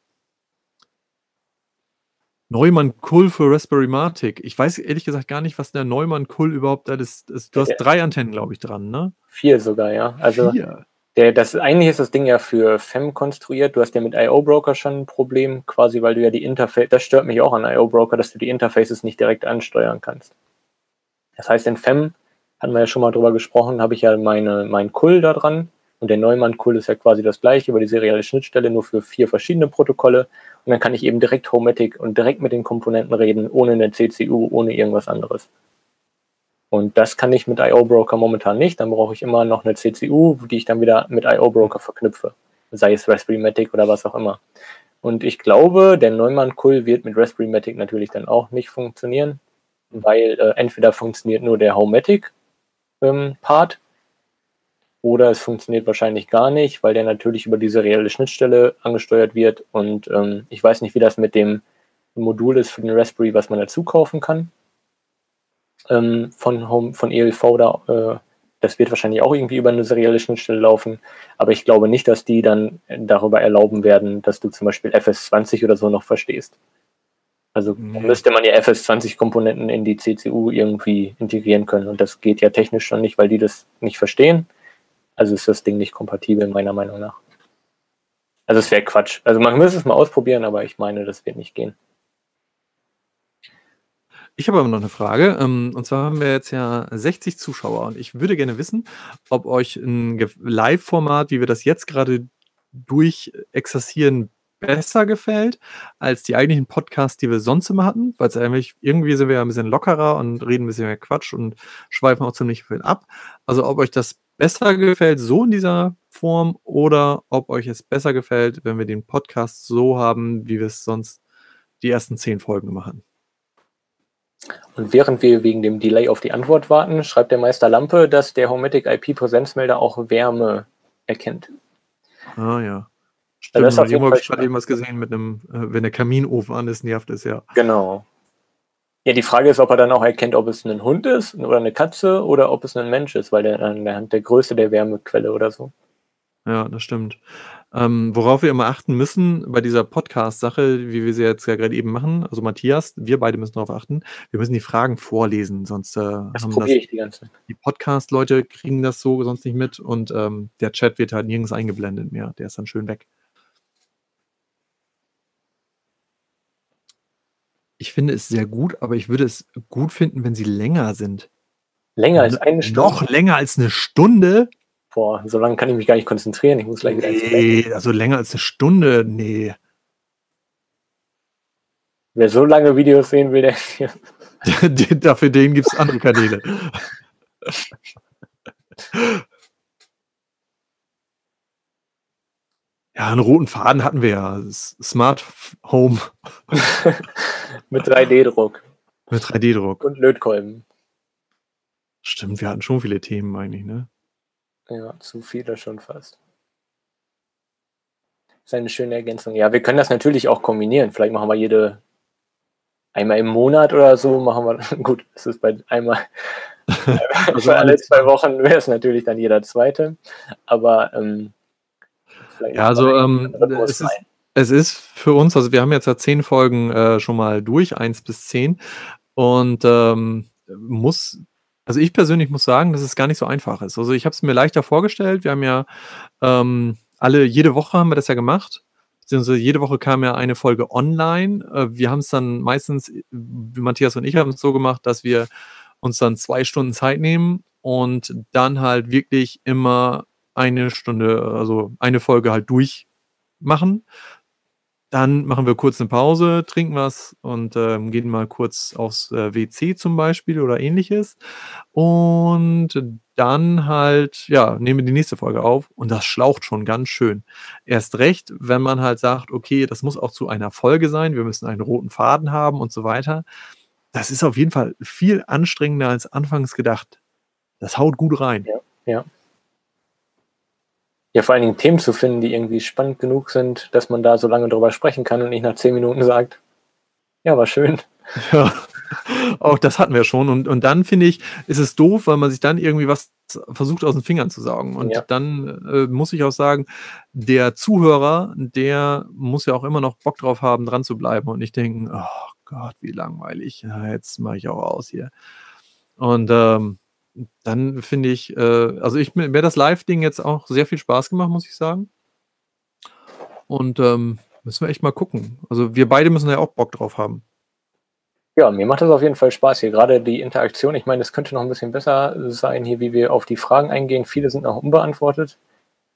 Speaker 1: Neumann-Kull für Raspberry Matic. Ich weiß ehrlich gesagt gar nicht, was der Neumann-Kull überhaupt ist. Du hast drei Antennen, glaube ich, dran, ne?
Speaker 2: Vier sogar, ja. Also Vier. Der, das, eigentlich ist das Ding ja für FEM konstruiert. Du hast ja mit IO-Broker schon ein Problem, quasi, weil du ja die Interface, das stört mich auch an IO-Broker, dass du die Interfaces nicht direkt ansteuern kannst. Das heißt, in FEM, hatten wir ja schon mal drüber gesprochen, habe ich ja meine, mein Kull da dran. Und der Neumann-Kull ist ja quasi das gleiche über die serielle Schnittstelle, nur für vier verschiedene Protokolle. Und dann kann ich eben direkt Homematic und direkt mit den Komponenten reden, ohne eine CCU, ohne irgendwas anderes. Und das kann ich mit IO Broker momentan nicht. Dann brauche ich immer noch eine CCU, die ich dann wieder mit IO Broker verknüpfe. Sei es Raspberry Matic oder was auch immer. Und ich glaube, der Neumann-Kull wird mit Raspberry Matic natürlich dann auch nicht funktionieren, weil äh, entweder funktioniert nur der Homematic-Part ähm, oder es funktioniert wahrscheinlich gar nicht, weil der natürlich über diese reelle Schnittstelle angesteuert wird. Und ähm, ich weiß nicht, wie das mit dem Modul ist für den Raspberry, was man dazu kaufen kann ähm, von, Home, von ELV da. Äh, das wird wahrscheinlich auch irgendwie über eine serielle Schnittstelle laufen, aber ich glaube nicht, dass die dann darüber erlauben werden, dass du zum Beispiel FS20 oder so noch verstehst. Also nee. müsste man ja FS20-Komponenten in die CCU irgendwie integrieren können und das geht ja technisch schon nicht, weil die das nicht verstehen. Also ist das Ding nicht kompatibel, meiner Meinung nach. Also es wäre Quatsch. Also man müsste es mal ausprobieren, aber ich meine, das wird nicht gehen.
Speaker 1: Ich habe aber noch eine Frage. Ähm, und zwar haben wir jetzt ja 60 Zuschauer und ich würde gerne wissen, ob euch ein Live-Format, wie wir das jetzt gerade durchexerzieren, besser gefällt als die eigentlichen Podcasts, die wir sonst immer hatten, weil es eigentlich irgendwie sind wir ja ein bisschen lockerer und reden ein bisschen mehr Quatsch und schweifen auch ziemlich viel ab. Also ob euch das besser gefällt, so in dieser Form, oder ob euch es besser gefällt, wenn wir den Podcast so haben, wie wir es sonst die ersten zehn Folgen machen.
Speaker 2: Und während wir wegen dem Delay auf die Antwort warten, schreibt der Meister Lampe, dass der Hometic IP-Präsenzmelder auch Wärme erkennt.
Speaker 1: Ah ja. Stimmt, also das irgendwo habe ich gerade eben was gesehen mit einem, äh, wenn der Kaminofen an ist, nervt es ja.
Speaker 2: Genau. Ja, die Frage ist, ob er dann auch erkennt, ob es ein Hund ist oder eine Katze oder ob es ein Mensch ist, weil der anhand der Größe der Wärmequelle oder so.
Speaker 1: Ja, das stimmt. Ähm, worauf wir immer achten müssen bei dieser Podcast-Sache, wie wir sie jetzt ja gerade eben machen, also Matthias, wir beide müssen darauf achten, wir müssen die Fragen vorlesen, sonst äh,
Speaker 2: das haben das, ich die ganze
Speaker 1: Die Podcast-Leute kriegen das so sonst nicht mit und ähm, der Chat wird halt nirgends eingeblendet mehr. Der ist dann schön weg. Ich finde es sehr gut, aber ich würde es gut finden, wenn sie länger sind.
Speaker 2: Länger als eine
Speaker 1: Stunde? Noch länger als eine Stunde?
Speaker 2: Boah, so lange kann ich mich gar nicht konzentrieren. Ich muss gleich wieder
Speaker 1: nee, also länger als eine Stunde, nee.
Speaker 2: Wer so lange Videos sehen will, der.
Speaker 1: Dafür den gibt es andere Kanäle. Ja, einen roten Faden hatten wir ja. Smart Home.
Speaker 2: Mit 3D-Druck.
Speaker 1: Mit 3D-Druck.
Speaker 2: Und Lötkolben.
Speaker 1: Stimmt, wir hatten schon viele Themen eigentlich, ne?
Speaker 2: Ja, zu viele schon fast. Das ist eine schöne Ergänzung. Ja, wir können das natürlich auch kombinieren. Vielleicht machen wir jede einmal im Monat oder so, machen wir, gut, es ist bei einmal, also alle zwei Wochen wäre es natürlich dann jeder zweite. Aber ähm,
Speaker 1: ja, also ähm, es, ist, es ist für uns, also wir haben jetzt ja zehn Folgen äh, schon mal durch, eins bis zehn. Und ähm, muss also ich persönlich muss sagen, dass es gar nicht so einfach ist. Also ich habe es mir leichter vorgestellt. Wir haben ja ähm, alle, jede Woche haben wir das ja gemacht. Beziehungsweise jede Woche kam ja eine Folge online. Äh, wir haben es dann meistens, Matthias und ich haben es so gemacht, dass wir uns dann zwei Stunden Zeit nehmen und dann halt wirklich immer eine Stunde, also eine Folge halt durchmachen. Dann machen wir kurz eine Pause, trinken was und ähm, gehen mal kurz aufs äh, WC zum Beispiel oder ähnliches. Und dann halt, ja, nehmen wir die nächste Folge auf und das schlaucht schon ganz schön. Erst recht, wenn man halt sagt, okay, das muss auch zu einer Folge sein, wir müssen einen roten Faden haben und so weiter. Das ist auf jeden Fall viel anstrengender als anfangs gedacht. Das haut gut rein.
Speaker 2: Ja, ja. Ja, vor allen Dingen Themen zu finden, die irgendwie spannend genug sind, dass man da so lange drüber sprechen kann und nicht nach zehn Minuten sagt, ja, war schön.
Speaker 1: Ja, auch das hatten wir schon. Und, und dann finde ich, ist es doof, weil man sich dann irgendwie was versucht aus den Fingern zu saugen. Und
Speaker 2: Ja.
Speaker 1: dann äh, muss ich auch sagen, der Zuhörer, der muss ja auch immer noch Bock drauf haben, dran zu bleiben und nicht denken, oh Gott, wie langweilig. Ja, jetzt mache ich auch aus hier. Und ähm, dann finde ich, äh, also ich mir das Live-Ding jetzt auch sehr viel Spaß gemacht, muss ich sagen. Und ähm, müssen wir echt mal gucken. Also wir beide müssen ja auch Bock drauf haben.
Speaker 2: Ja, mir macht das auf jeden Fall Spaß hier. Gerade die Interaktion, ich meine, es könnte noch ein bisschen besser sein, hier, wie wir auf die Fragen eingehen. Viele sind noch unbeantwortet.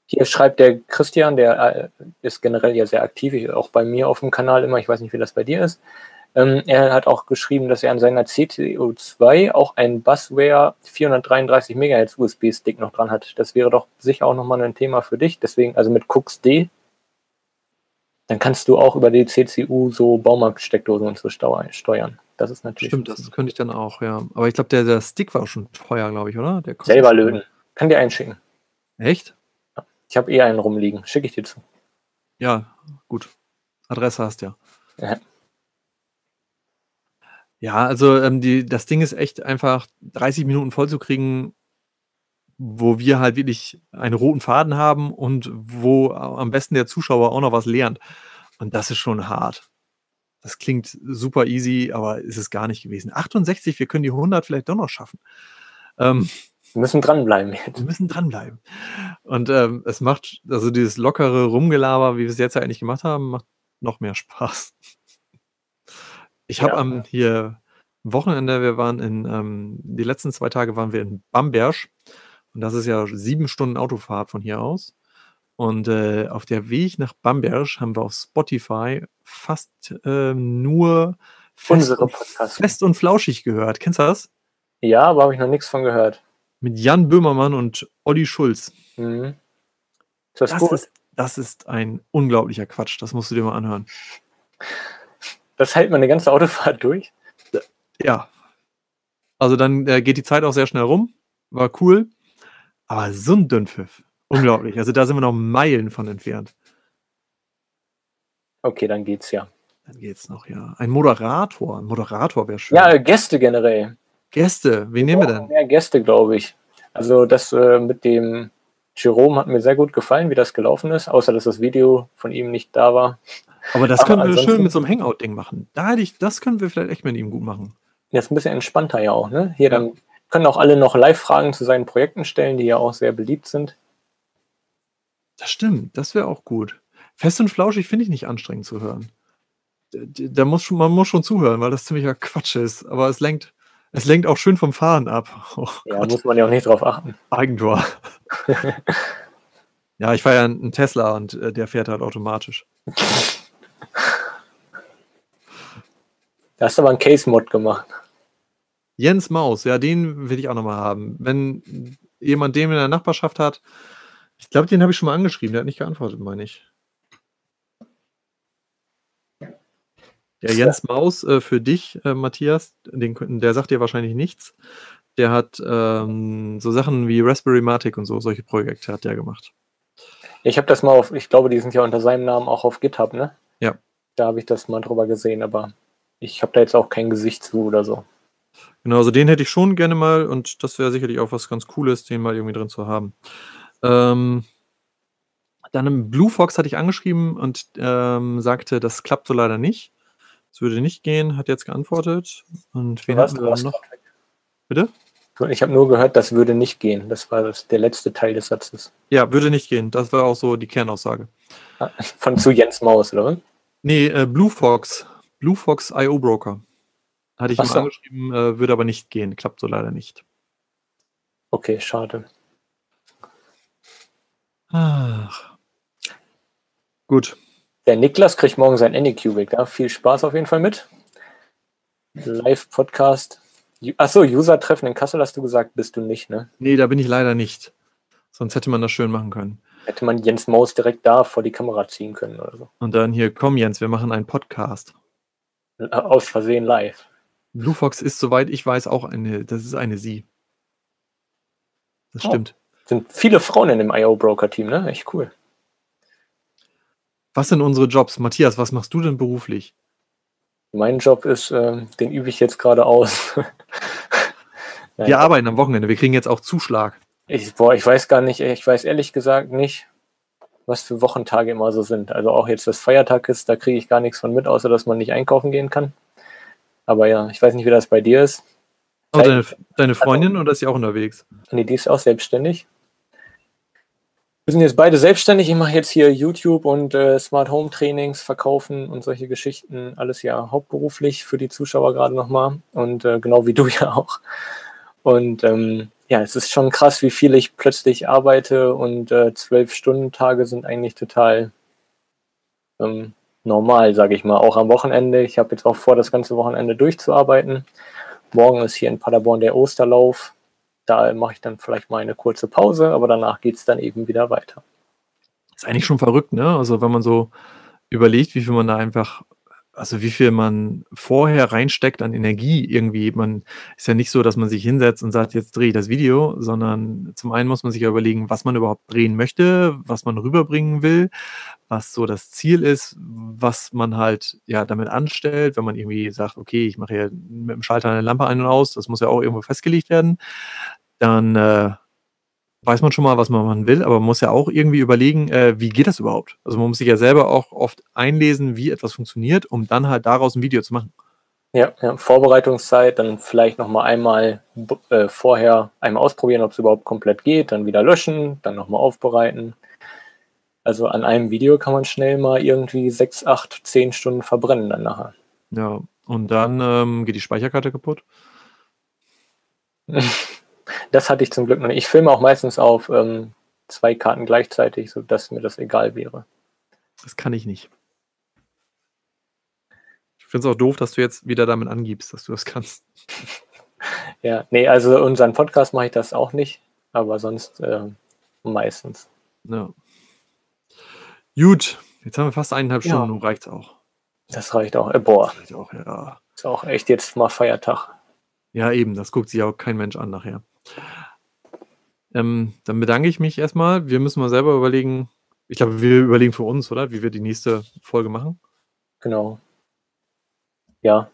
Speaker 2: Hier schreibt der Christian, der äh, ist generell ja sehr aktiv, auch bei mir auf dem Kanal immer, ich weiß nicht, wie das bei dir ist. Ähm, er hat auch geschrieben, dass er an seiner CTO2 auch einen Busware 433 MHz USB-Stick noch dran hat. Das wäre doch sicher auch nochmal ein Thema für dich. Deswegen, also mit CooksD, dann kannst du auch über die CCU so Baumarktsteckdosen und so steuern. Das ist natürlich
Speaker 1: Stimmt, das könnte ich dann auch, ja. Aber ich glaube, der, der Stick war auch schon teuer, glaube ich, oder?
Speaker 2: Selber löten. Kann dir einen schicken.
Speaker 1: Echt?
Speaker 2: Ich habe eh einen rumliegen. Schicke ich dir zu.
Speaker 1: Ja, gut. Adresse hast ja.
Speaker 2: Ja.
Speaker 1: Ja, also ähm, die, das Ding ist echt einfach 30 Minuten voll zu kriegen, wo wir halt wirklich einen roten Faden haben und wo am besten der Zuschauer auch noch was lernt. Und das ist schon hart. Das klingt super easy, aber ist es gar nicht gewesen. 68, wir können die 100 vielleicht doch noch schaffen. Ähm,
Speaker 2: Wir müssen dranbleiben
Speaker 1: wir müssen dranbleiben. Und ähm, es macht, also dieses lockere Rumgelaber, wie wir es jetzt eigentlich gemacht haben, macht noch mehr Spaß. Ich habe
Speaker 2: Ja.
Speaker 1: am hier Wochenende, wir waren in, ähm, die letzten zwei Tage waren wir in Bamberg. Und das ist ja sieben Stunden Autofahrt von hier aus. Und äh, auf der Weg nach Bamberg haben wir auf Spotify fast ähm, nur fest und, fest und flauschig gehört. Kennst du das?
Speaker 2: Ja, aber habe ich noch nichts von gehört.
Speaker 1: Mit Jan Böhmermann und Olli Schulz.
Speaker 2: Mhm. Ist das,
Speaker 1: Das ist, das ist ein unglaublicher Quatsch. Das musst du dir mal anhören.
Speaker 2: Das hält man eine ganze Autofahrt durch.
Speaker 1: Ja. Also dann äh, geht die Zeit auch sehr schnell rum. War cool. Aber so ein Dünnpfiff. Unglaublich. Also da sind wir noch Meilen von entfernt.
Speaker 2: Okay, dann geht's ja.
Speaker 1: Dann geht's noch, ja. Ein Moderator. Ein Moderator wäre schön.
Speaker 2: Ja, Gäste generell.
Speaker 1: Gäste. Wen nehmen wir denn?
Speaker 2: Mehr Gäste, glaube ich. Also das äh, mit dem Jerome hat mir sehr gut gefallen, wie das gelaufen ist, außer dass das Video von ihm nicht da war.
Speaker 1: Aber das
Speaker 2: Aber
Speaker 1: können wir schön mit so einem Hangout-Ding machen. Da hätte ich, das können wir vielleicht echt mit ihm gut machen.
Speaker 2: Jetzt ein bisschen entspannter ja auch, ne? Hier dann können auch alle noch Live-Fragen zu seinen Projekten stellen, die ja auch sehr beliebt sind.
Speaker 1: Das stimmt. Das wäre auch gut. Fest und flauschig finde ich nicht anstrengend zu hören. Da muss schon, man muss schon zuhören, weil das ziemlicher Quatsch ist. Aber es lenkt, es lenkt auch schön vom Fahren ab. Oh
Speaker 2: Ja,
Speaker 1: Gott.
Speaker 2: muss man ja auch nicht drauf achten.
Speaker 1: Eigentor. ja, ich fahre ja einen Tesla und äh, der fährt halt automatisch.
Speaker 2: Da hast du aber einen Case-Mod gemacht.
Speaker 1: Jens Maus, ja, den will ich auch nochmal haben. Wenn jemand den in der Nachbarschaft hat, ich glaube, den habe ich schon mal angeschrieben, der hat nicht geantwortet, meine ich. Ja, Jens Maus äh, für dich, äh, Matthias, den, der sagt dir wahrscheinlich nichts. Der hat ähm, so Sachen wie Raspberry Matic und so, solche Projekte hat der gemacht.
Speaker 2: Ich habe das mal auf, ich glaube, die sind ja unter seinem Namen auch auf GitHub, ne?
Speaker 1: Ja.
Speaker 2: Da habe ich das mal drüber gesehen, aber ich habe da jetzt auch kein Gesicht zu oder so.
Speaker 1: Genau, also den hätte ich schon gerne mal und das wäre sicherlich auch was ganz Cooles, den mal irgendwie drin zu haben. Ähm, dann im Blue Fox hatte ich angeschrieben und ähm, sagte, das klappt so leider nicht. Es würde nicht gehen, hat jetzt geantwortet. Und wen hatten wir noch? Bitte?
Speaker 2: Ich habe nur gehört, das würde nicht gehen. Das war das, der letzte Teil des Satzes.
Speaker 1: Ja, würde nicht gehen. Das war auch so die Kernaussage.
Speaker 2: Von zu Jens Maus, oder?
Speaker 1: Nee, äh, Blue Fox. Blue Fox IO Broker. Hatte ich
Speaker 2: Ach
Speaker 1: ihm
Speaker 2: so.
Speaker 1: angeschrieben, äh, würde aber nicht gehen. Klappt so leider nicht.
Speaker 2: Okay, schade.
Speaker 1: Ach. Gut.
Speaker 2: Der Niklas kriegt morgen sein Anycubic. Da viel Spaß auf jeden Fall mit. Live-Podcast. Achso, User-Treffen in Kassel hast du gesagt, bist du nicht, ne?
Speaker 1: Nee, da bin ich leider nicht. Sonst hätte man das schön machen können.
Speaker 2: Hätte man Jens Maus direkt da vor die Kamera ziehen können oder so.
Speaker 1: Und dann hier, komm Jens, wir machen einen Podcast.
Speaker 2: Aus Versehen live.
Speaker 1: Blue Fox ist, soweit ich weiß, auch eine, das ist eine Sie. Das
Speaker 2: Oh.
Speaker 1: stimmt.
Speaker 2: Sind viele Frauen in dem IO-Broker-Team, ne? Echt cool.
Speaker 1: Was sind unsere Jobs? Matthias, was machst du denn beruflich?
Speaker 2: Mein Job ist, äh, den übe ich jetzt gerade aus.
Speaker 1: wir arbeiten am Wochenende, wir kriegen jetzt auch Zuschlag.
Speaker 2: Ich, boah, ich weiß gar nicht, ich weiß ehrlich gesagt nicht, was für Wochentage immer so sind. Also auch jetzt, dass Feiertag ist, da kriege ich gar nichts von mit, außer dass man nicht einkaufen gehen kann. Aber ja, ich weiß nicht, wie das bei dir ist.
Speaker 1: Oh, deine, deine Freundin oder ist sie auch unterwegs?
Speaker 2: Nee, die ist auch selbstständig. Wir sind jetzt beide selbstständig. Ich mache jetzt hier YouTube und äh, Smart Home Trainings, Verkaufen und solche Geschichten. Alles ja hauptberuflich für die Zuschauer gerade nochmal. Und äh, genau wie du ja auch. Und ähm, ja, es ist schon krass, wie viel ich plötzlich arbeite und äh, zwölf Stunden Tage sind eigentlich total ähm, normal, sage ich mal. Auch am Wochenende. Ich habe jetzt auch vor, das ganze Wochenende durchzuarbeiten. Morgen ist hier in Paderborn der Osterlauf. Da mache ich dann vielleicht mal eine kurze Pause, aber danach geht es dann eben wieder weiter.
Speaker 1: Ist eigentlich schon verrückt, ne? Also wenn man so überlegt, wie viel man da einfach, also wie viel man vorher reinsteckt an Energie irgendwie. Man ist ja nicht so, dass man sich hinsetzt und sagt, jetzt drehe ich das Video, sondern zum einen muss man sich ja überlegen, was man überhaupt drehen möchte, was man rüberbringen will, was so das Ziel ist, was man halt ja damit anstellt, wenn man irgendwie sagt, okay, ich mache hier mit dem Schalter eine Lampe ein und aus, das muss ja auch irgendwo festgelegt werden dann äh, weiß man schon mal, was man machen will, aber man muss ja auch irgendwie überlegen, äh, wie geht das überhaupt? Also man muss sich ja selber auch oft einlesen, wie etwas funktioniert, um dann halt daraus ein Video zu machen.
Speaker 2: Ja, ja Vorbereitungszeit, dann vielleicht nochmal einmal äh, vorher einmal ausprobieren, ob es überhaupt komplett geht, dann wieder löschen, dann nochmal aufbereiten. Also an einem Video kann man schnell mal irgendwie sechs, acht, zehn Stunden verbrennen dann nachher.
Speaker 1: Ja, und dann ähm, geht die Speicherkarte kaputt.
Speaker 2: Das hatte ich zum Glück noch nicht. Ich filme auch meistens auf ähm, zwei Karten gleichzeitig, sodass mir das egal wäre.
Speaker 1: Das kann ich nicht. Ich finde es auch doof, dass du jetzt wieder damit angibst, dass du das kannst.
Speaker 2: ja, nee, also unseren Podcast mache ich das auch nicht, aber sonst äh, meistens.
Speaker 1: Ja. Gut, jetzt haben wir fast eineinhalb Stunden, ja. nun reicht's auch.
Speaker 2: Das reicht auch. Äh, boah. Das reicht
Speaker 1: auch, ja.
Speaker 2: Ist auch echt jetzt mal Feiertag.
Speaker 1: Ja, eben, das guckt sich auch kein Mensch an nachher. Ähm, dann bedanke ich mich erstmal. Wir müssen mal selber überlegen, ich glaube, wir überlegen für uns, oder? Wie wir die nächste Folge machen.
Speaker 2: Genau. Ja.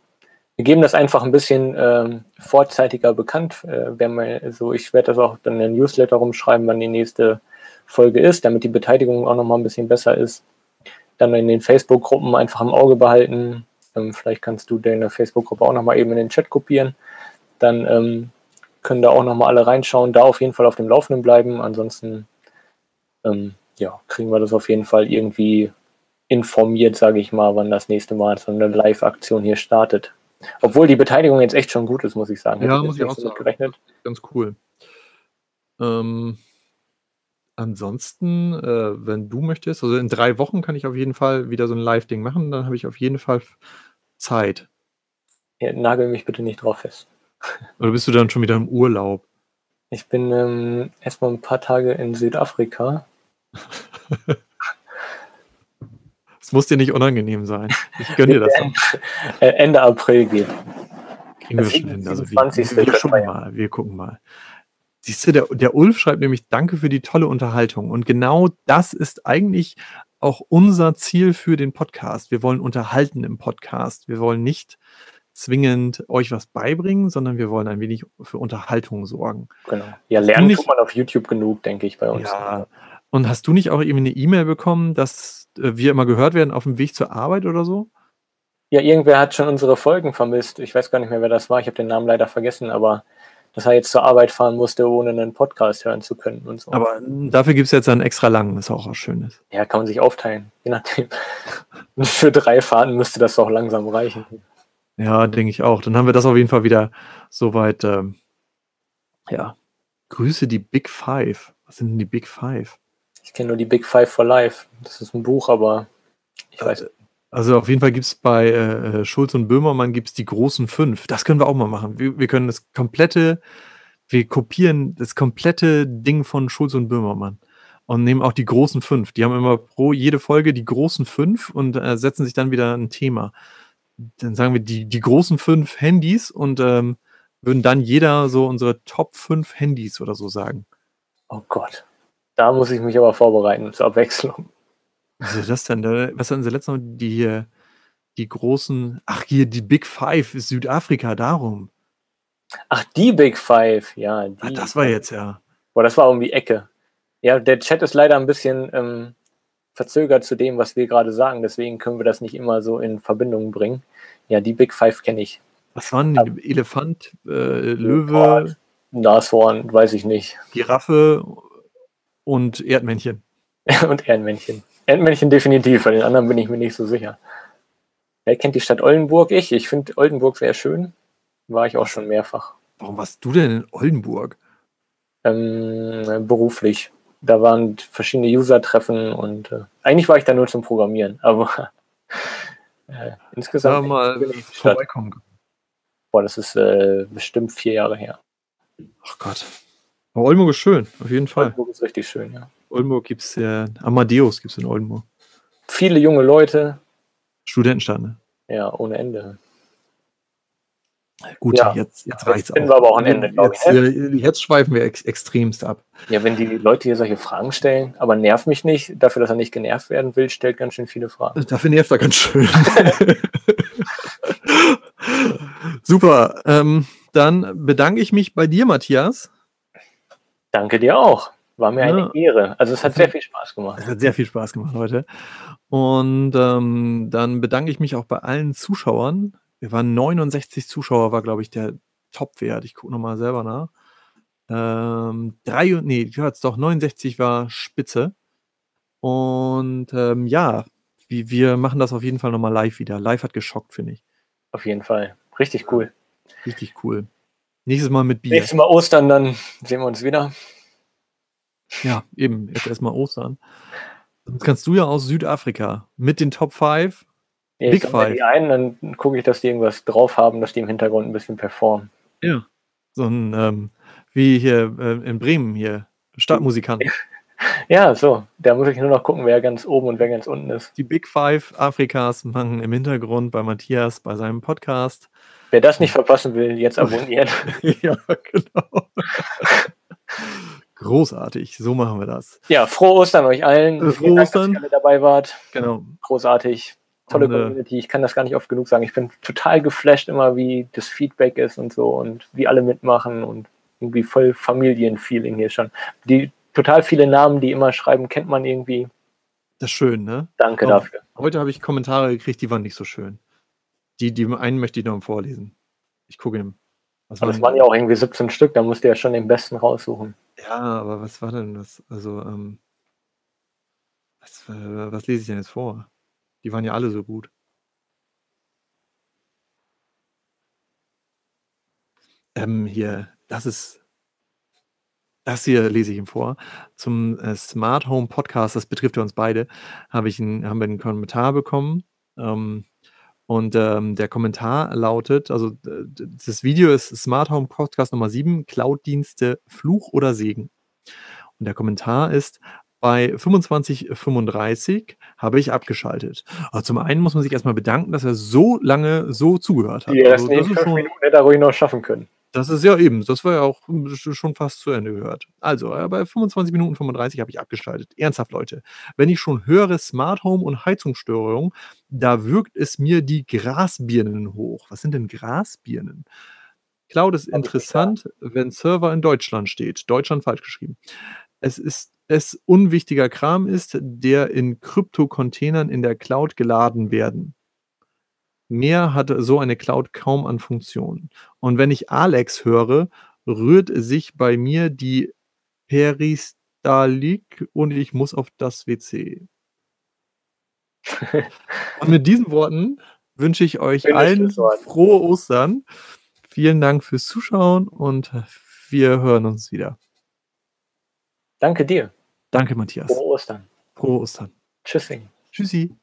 Speaker 2: Wir geben das einfach ein bisschen ähm, vorzeitiger bekannt. Äh, wir also ich werde das auch dann in den Newsletter rumschreiben, wann die nächste Folge ist, damit die Beteiligung auch nochmal ein bisschen besser ist. Dann in den Facebook-Gruppen einfach im Auge behalten. Ähm, vielleicht kannst du deine Facebook-Gruppe auch nochmal eben in den Chat kopieren. Dann ähm, können da auch nochmal alle reinschauen, da auf jeden Fall auf dem Laufenden bleiben. Ansonsten ähm, ja, kriegen wir das auf jeden Fall irgendwie informiert, sage ich mal, wann das nächste Mal so eine Live-Aktion hier startet. Obwohl die Beteiligung jetzt echt schon gut ist, muss ich sagen.
Speaker 1: Ja, muss ich auch sagen. Gerechnet. Ganz cool. Ähm, ansonsten, äh, wenn du möchtest, also in drei Wochen kann ich auf jeden Fall wieder so ein Live-Ding machen, dann habe ich auf jeden Fall Zeit.
Speaker 2: Ja, nagel mich bitte nicht drauf fest.
Speaker 1: Oder bist du dann schon wieder im Urlaub?
Speaker 2: Ich bin ähm, erstmal ein paar Tage in Südafrika.
Speaker 1: Es muss dir nicht unangenehm sein. Ich gönne dir das.
Speaker 2: Äh, Ende April geht.
Speaker 1: Kriegen wir schon hin. Also wir, wir, gucken mal, wir gucken mal. Siehst du, der, der Ulf schreibt nämlich Danke für die tolle Unterhaltung. Und genau das ist eigentlich auch unser Ziel für den Podcast. Wir wollen unterhalten im Podcast. Wir wollen nicht zwingend euch was beibringen, sondern wir wollen ein wenig für Unterhaltung sorgen.
Speaker 2: Genau. Ja, lernen nicht, tut man auf YouTube genug, denke ich, bei uns. Ja.
Speaker 1: Und hast du nicht auch irgendwie eine E-Mail bekommen, dass äh, wir immer gehört werden auf dem Weg zur Arbeit oder so?
Speaker 2: Ja, irgendwer hat schon unsere Folgen vermisst. Ich weiß gar nicht mehr, wer das war. Ich habe den Namen leider vergessen, aber dass er jetzt zur Arbeit fahren musste, ohne einen Podcast hören zu können und so.
Speaker 1: Aber dafür gibt es jetzt einen extra langen, das ist auch was Schönes.
Speaker 2: Ja, kann man sich aufteilen, je nachdem. Für drei Fahrten müsste das auch langsam reichen.
Speaker 1: Ja, denke ich auch. Dann haben wir das auf jeden Fall wieder soweit. Ähm, ja, grüße die Big Five. Was sind denn die Big Five?
Speaker 2: Ich kenne nur die Big Five for Life. Das ist ein Buch, aber ich weiß.
Speaker 1: Äh, also auf jeden Fall gibt es bei äh, äh, Schulz und Böhmermann gibt's die großen fünf. Das können wir auch mal machen. Wir, wir können das komplette, wir kopieren das komplette Ding von Schulz und Böhmermann und nehmen auch die großen fünf. Die haben immer pro jede Folge die großen fünf und äh, setzen sich dann wieder ein Thema dann sagen wir die, die großen fünf Handys und ähm, würden dann jeder so unsere Top fünf Handys oder so sagen.
Speaker 2: Oh Gott. Da muss ich mich aber vorbereiten zur Abwechslung.
Speaker 1: Was ist das denn? Was hatten sie letztes Mal? Die, die großen, ach hier, die Big Five, Südafrika, darum.
Speaker 2: Ach, die Big Five, ja. Die,
Speaker 1: ah, das war jetzt, ja.
Speaker 2: Boah, das war um die Ecke. Ja, der Chat ist leider ein bisschen ähm, verzögert zu dem, was wir gerade sagen. Deswegen können wir das nicht immer so in Verbindung bringen. Ja, die Big Five kenne ich.
Speaker 1: Was waren die? Aber, Elefant, äh, Löwe?
Speaker 2: Nashorn, weiß ich nicht.
Speaker 1: Giraffe und Erdmännchen.
Speaker 2: und Erdmännchen. Erdmännchen definitiv, bei den anderen bin ich mir nicht so sicher. Wer kennt die Stadt Oldenburg? Ich. Ich finde Oldenburg sehr schön. War ich auch schon mehrfach.
Speaker 1: Warum warst du denn in Oldenburg?
Speaker 2: Ähm, beruflich. Da waren verschiedene User-Treffen und äh, eigentlich war ich da nur zum Programmieren, aber äh, insgesamt.
Speaker 1: Ja, mal vorbeikommen.
Speaker 2: Boah, das ist äh, bestimmt vier Jahre her.
Speaker 1: Ach Gott. Aber Oldenburg ist schön, auf jeden Fall.
Speaker 2: Oldenburg ist richtig schön, ja.
Speaker 1: Oldenburg gibt es ja, Amadeus gibt es in Oldenburg.
Speaker 2: Viele junge Leute.
Speaker 1: Studentenstadt, ne?
Speaker 2: Ja, ohne Ende.
Speaker 1: Gut, ja, jetzt, jetzt
Speaker 2: auch. wir aber auch ein Ende,
Speaker 1: glaube ich. Jetzt, jetzt schweifen wir ex extremst ab.
Speaker 2: Ja, wenn die Leute hier solche Fragen stellen, aber nerv mich nicht, dafür, dass er nicht genervt werden will, stellt ganz schön viele Fragen.
Speaker 1: Dafür nervt er ganz schön. Super. Ähm, dann bedanke ich mich bei dir, Matthias.
Speaker 2: Danke dir auch. War mir eine Ehre. Also es hat sehr viel Spaß gemacht.
Speaker 1: Es hat sehr viel Spaß gemacht heute. Und ähm, dann bedanke ich mich auch bei allen Zuschauern. Wir waren 69 Zuschauer, war, glaube ich, der Topwert. Ich gucke nochmal selber nach. Ähm, drei, nee, ich höre es doch, 69 war Spitze. Und ähm, ja, wir, wir machen das auf jeden Fall nochmal live wieder. Live hat geschockt, finde ich.
Speaker 2: Auf jeden Fall. Richtig cool.
Speaker 1: Richtig cool. Nächstes Mal mit Bier.
Speaker 2: Nächstes Mal Ostern, dann sehen wir uns wieder.
Speaker 1: Ja, eben. Jetzt erstmal Ostern. Sonst kannst du ja aus Südafrika mit den Top 5.
Speaker 2: Ja, Big Five. Die ein, dann gucke ich, dass die irgendwas drauf haben, dass die im Hintergrund ein bisschen performen.
Speaker 1: Ja. So ein, ähm, wie hier äh, in Bremen hier, Stadtmusikant.
Speaker 2: Ja, so. Da muss ich nur noch gucken, wer ganz oben und wer ganz unten ist.
Speaker 1: Die Big Five Afrikas machen im Hintergrund bei Matthias bei seinem Podcast.
Speaker 2: Wer das nicht verpassen will, jetzt abonnieren.
Speaker 1: ja, genau. Großartig, so machen wir das.
Speaker 2: Ja, frohe Ostern euch allen.
Speaker 1: Äh, frohe Dank, Ostern.
Speaker 2: dass ihr alle dabei wart.
Speaker 1: Genau.
Speaker 2: Großartig. Tolle und, Community. Ich kann das gar nicht oft genug sagen. Ich bin total geflasht immer, wie das Feedback ist und so und wie alle mitmachen und irgendwie voll Familienfeeling hier schon. Die total viele Namen, die immer schreiben, kennt man irgendwie.
Speaker 1: Das ist schön, ne?
Speaker 2: Danke Auch, dafür.
Speaker 1: Heute habe ich Kommentare gekriegt, die waren nicht so schön. Die, die einen möchte ich noch vorlesen. Ich gucke ihm.
Speaker 2: Was aber das waren ja auch irgendwie 17 Stück, da musst du ja schon den besten raussuchen.
Speaker 1: Ja, aber was war denn das? Also, ähm, was, äh, was lese ich denn jetzt vor? Die waren ja alle so gut. Ähm, hier, das ist das hier lese ich ihm vor. Zum äh, Smart Home Podcast, das betrifft ja uns beide, habe ich ein, haben wir einen Kommentar bekommen. Ähm, und ähm, der Kommentar lautet, also das Video ist Smart Home Podcast Nummer 7, Cloud-Dienste, Fluch oder Segen. Und der Kommentar ist, bei 2535 habe ich abgeschaltet. Also zum einen muss man sich erstmal bedanken, dass er so lange so zugehört hat.
Speaker 2: Ja,
Speaker 1: also,
Speaker 2: das ist schon, Minuten hätte er ruhig noch schaffen können.
Speaker 1: Das ist ja eben, das war ja auch schon fast zu Ende gehört. Also, äh, bei 25 Minuten 35 habe ich abgeschaltet. Ernsthaft, Leute. Wenn ich schon höre Smart Home und Heizungsstörung, da wirkt es mir die Grasbirnen hoch. Was sind denn Grasbirnen? Cloud ist interessant, wenn Server in Deutschland steht. Deutschland falsch geschrieben. Es ist es unwichtiger Kram ist, der in Krypto-Containern in der Cloud geladen werden. Mehr hat so eine Cloud kaum an Funktionen. Und wenn ich Alex höre, rührt sich bei mir die Peristalik und ich muss auf das WC. und mit diesen Worten wünsche ich euch Schönes allen frohe Ostern. Vielen Dank fürs Zuschauen und wir hören uns wieder.
Speaker 2: Danke dir.
Speaker 1: Danke, Matthias.
Speaker 2: Frohe Ostern.
Speaker 1: Frohe Ostern.
Speaker 2: Tschüssing.
Speaker 1: Tschüssi.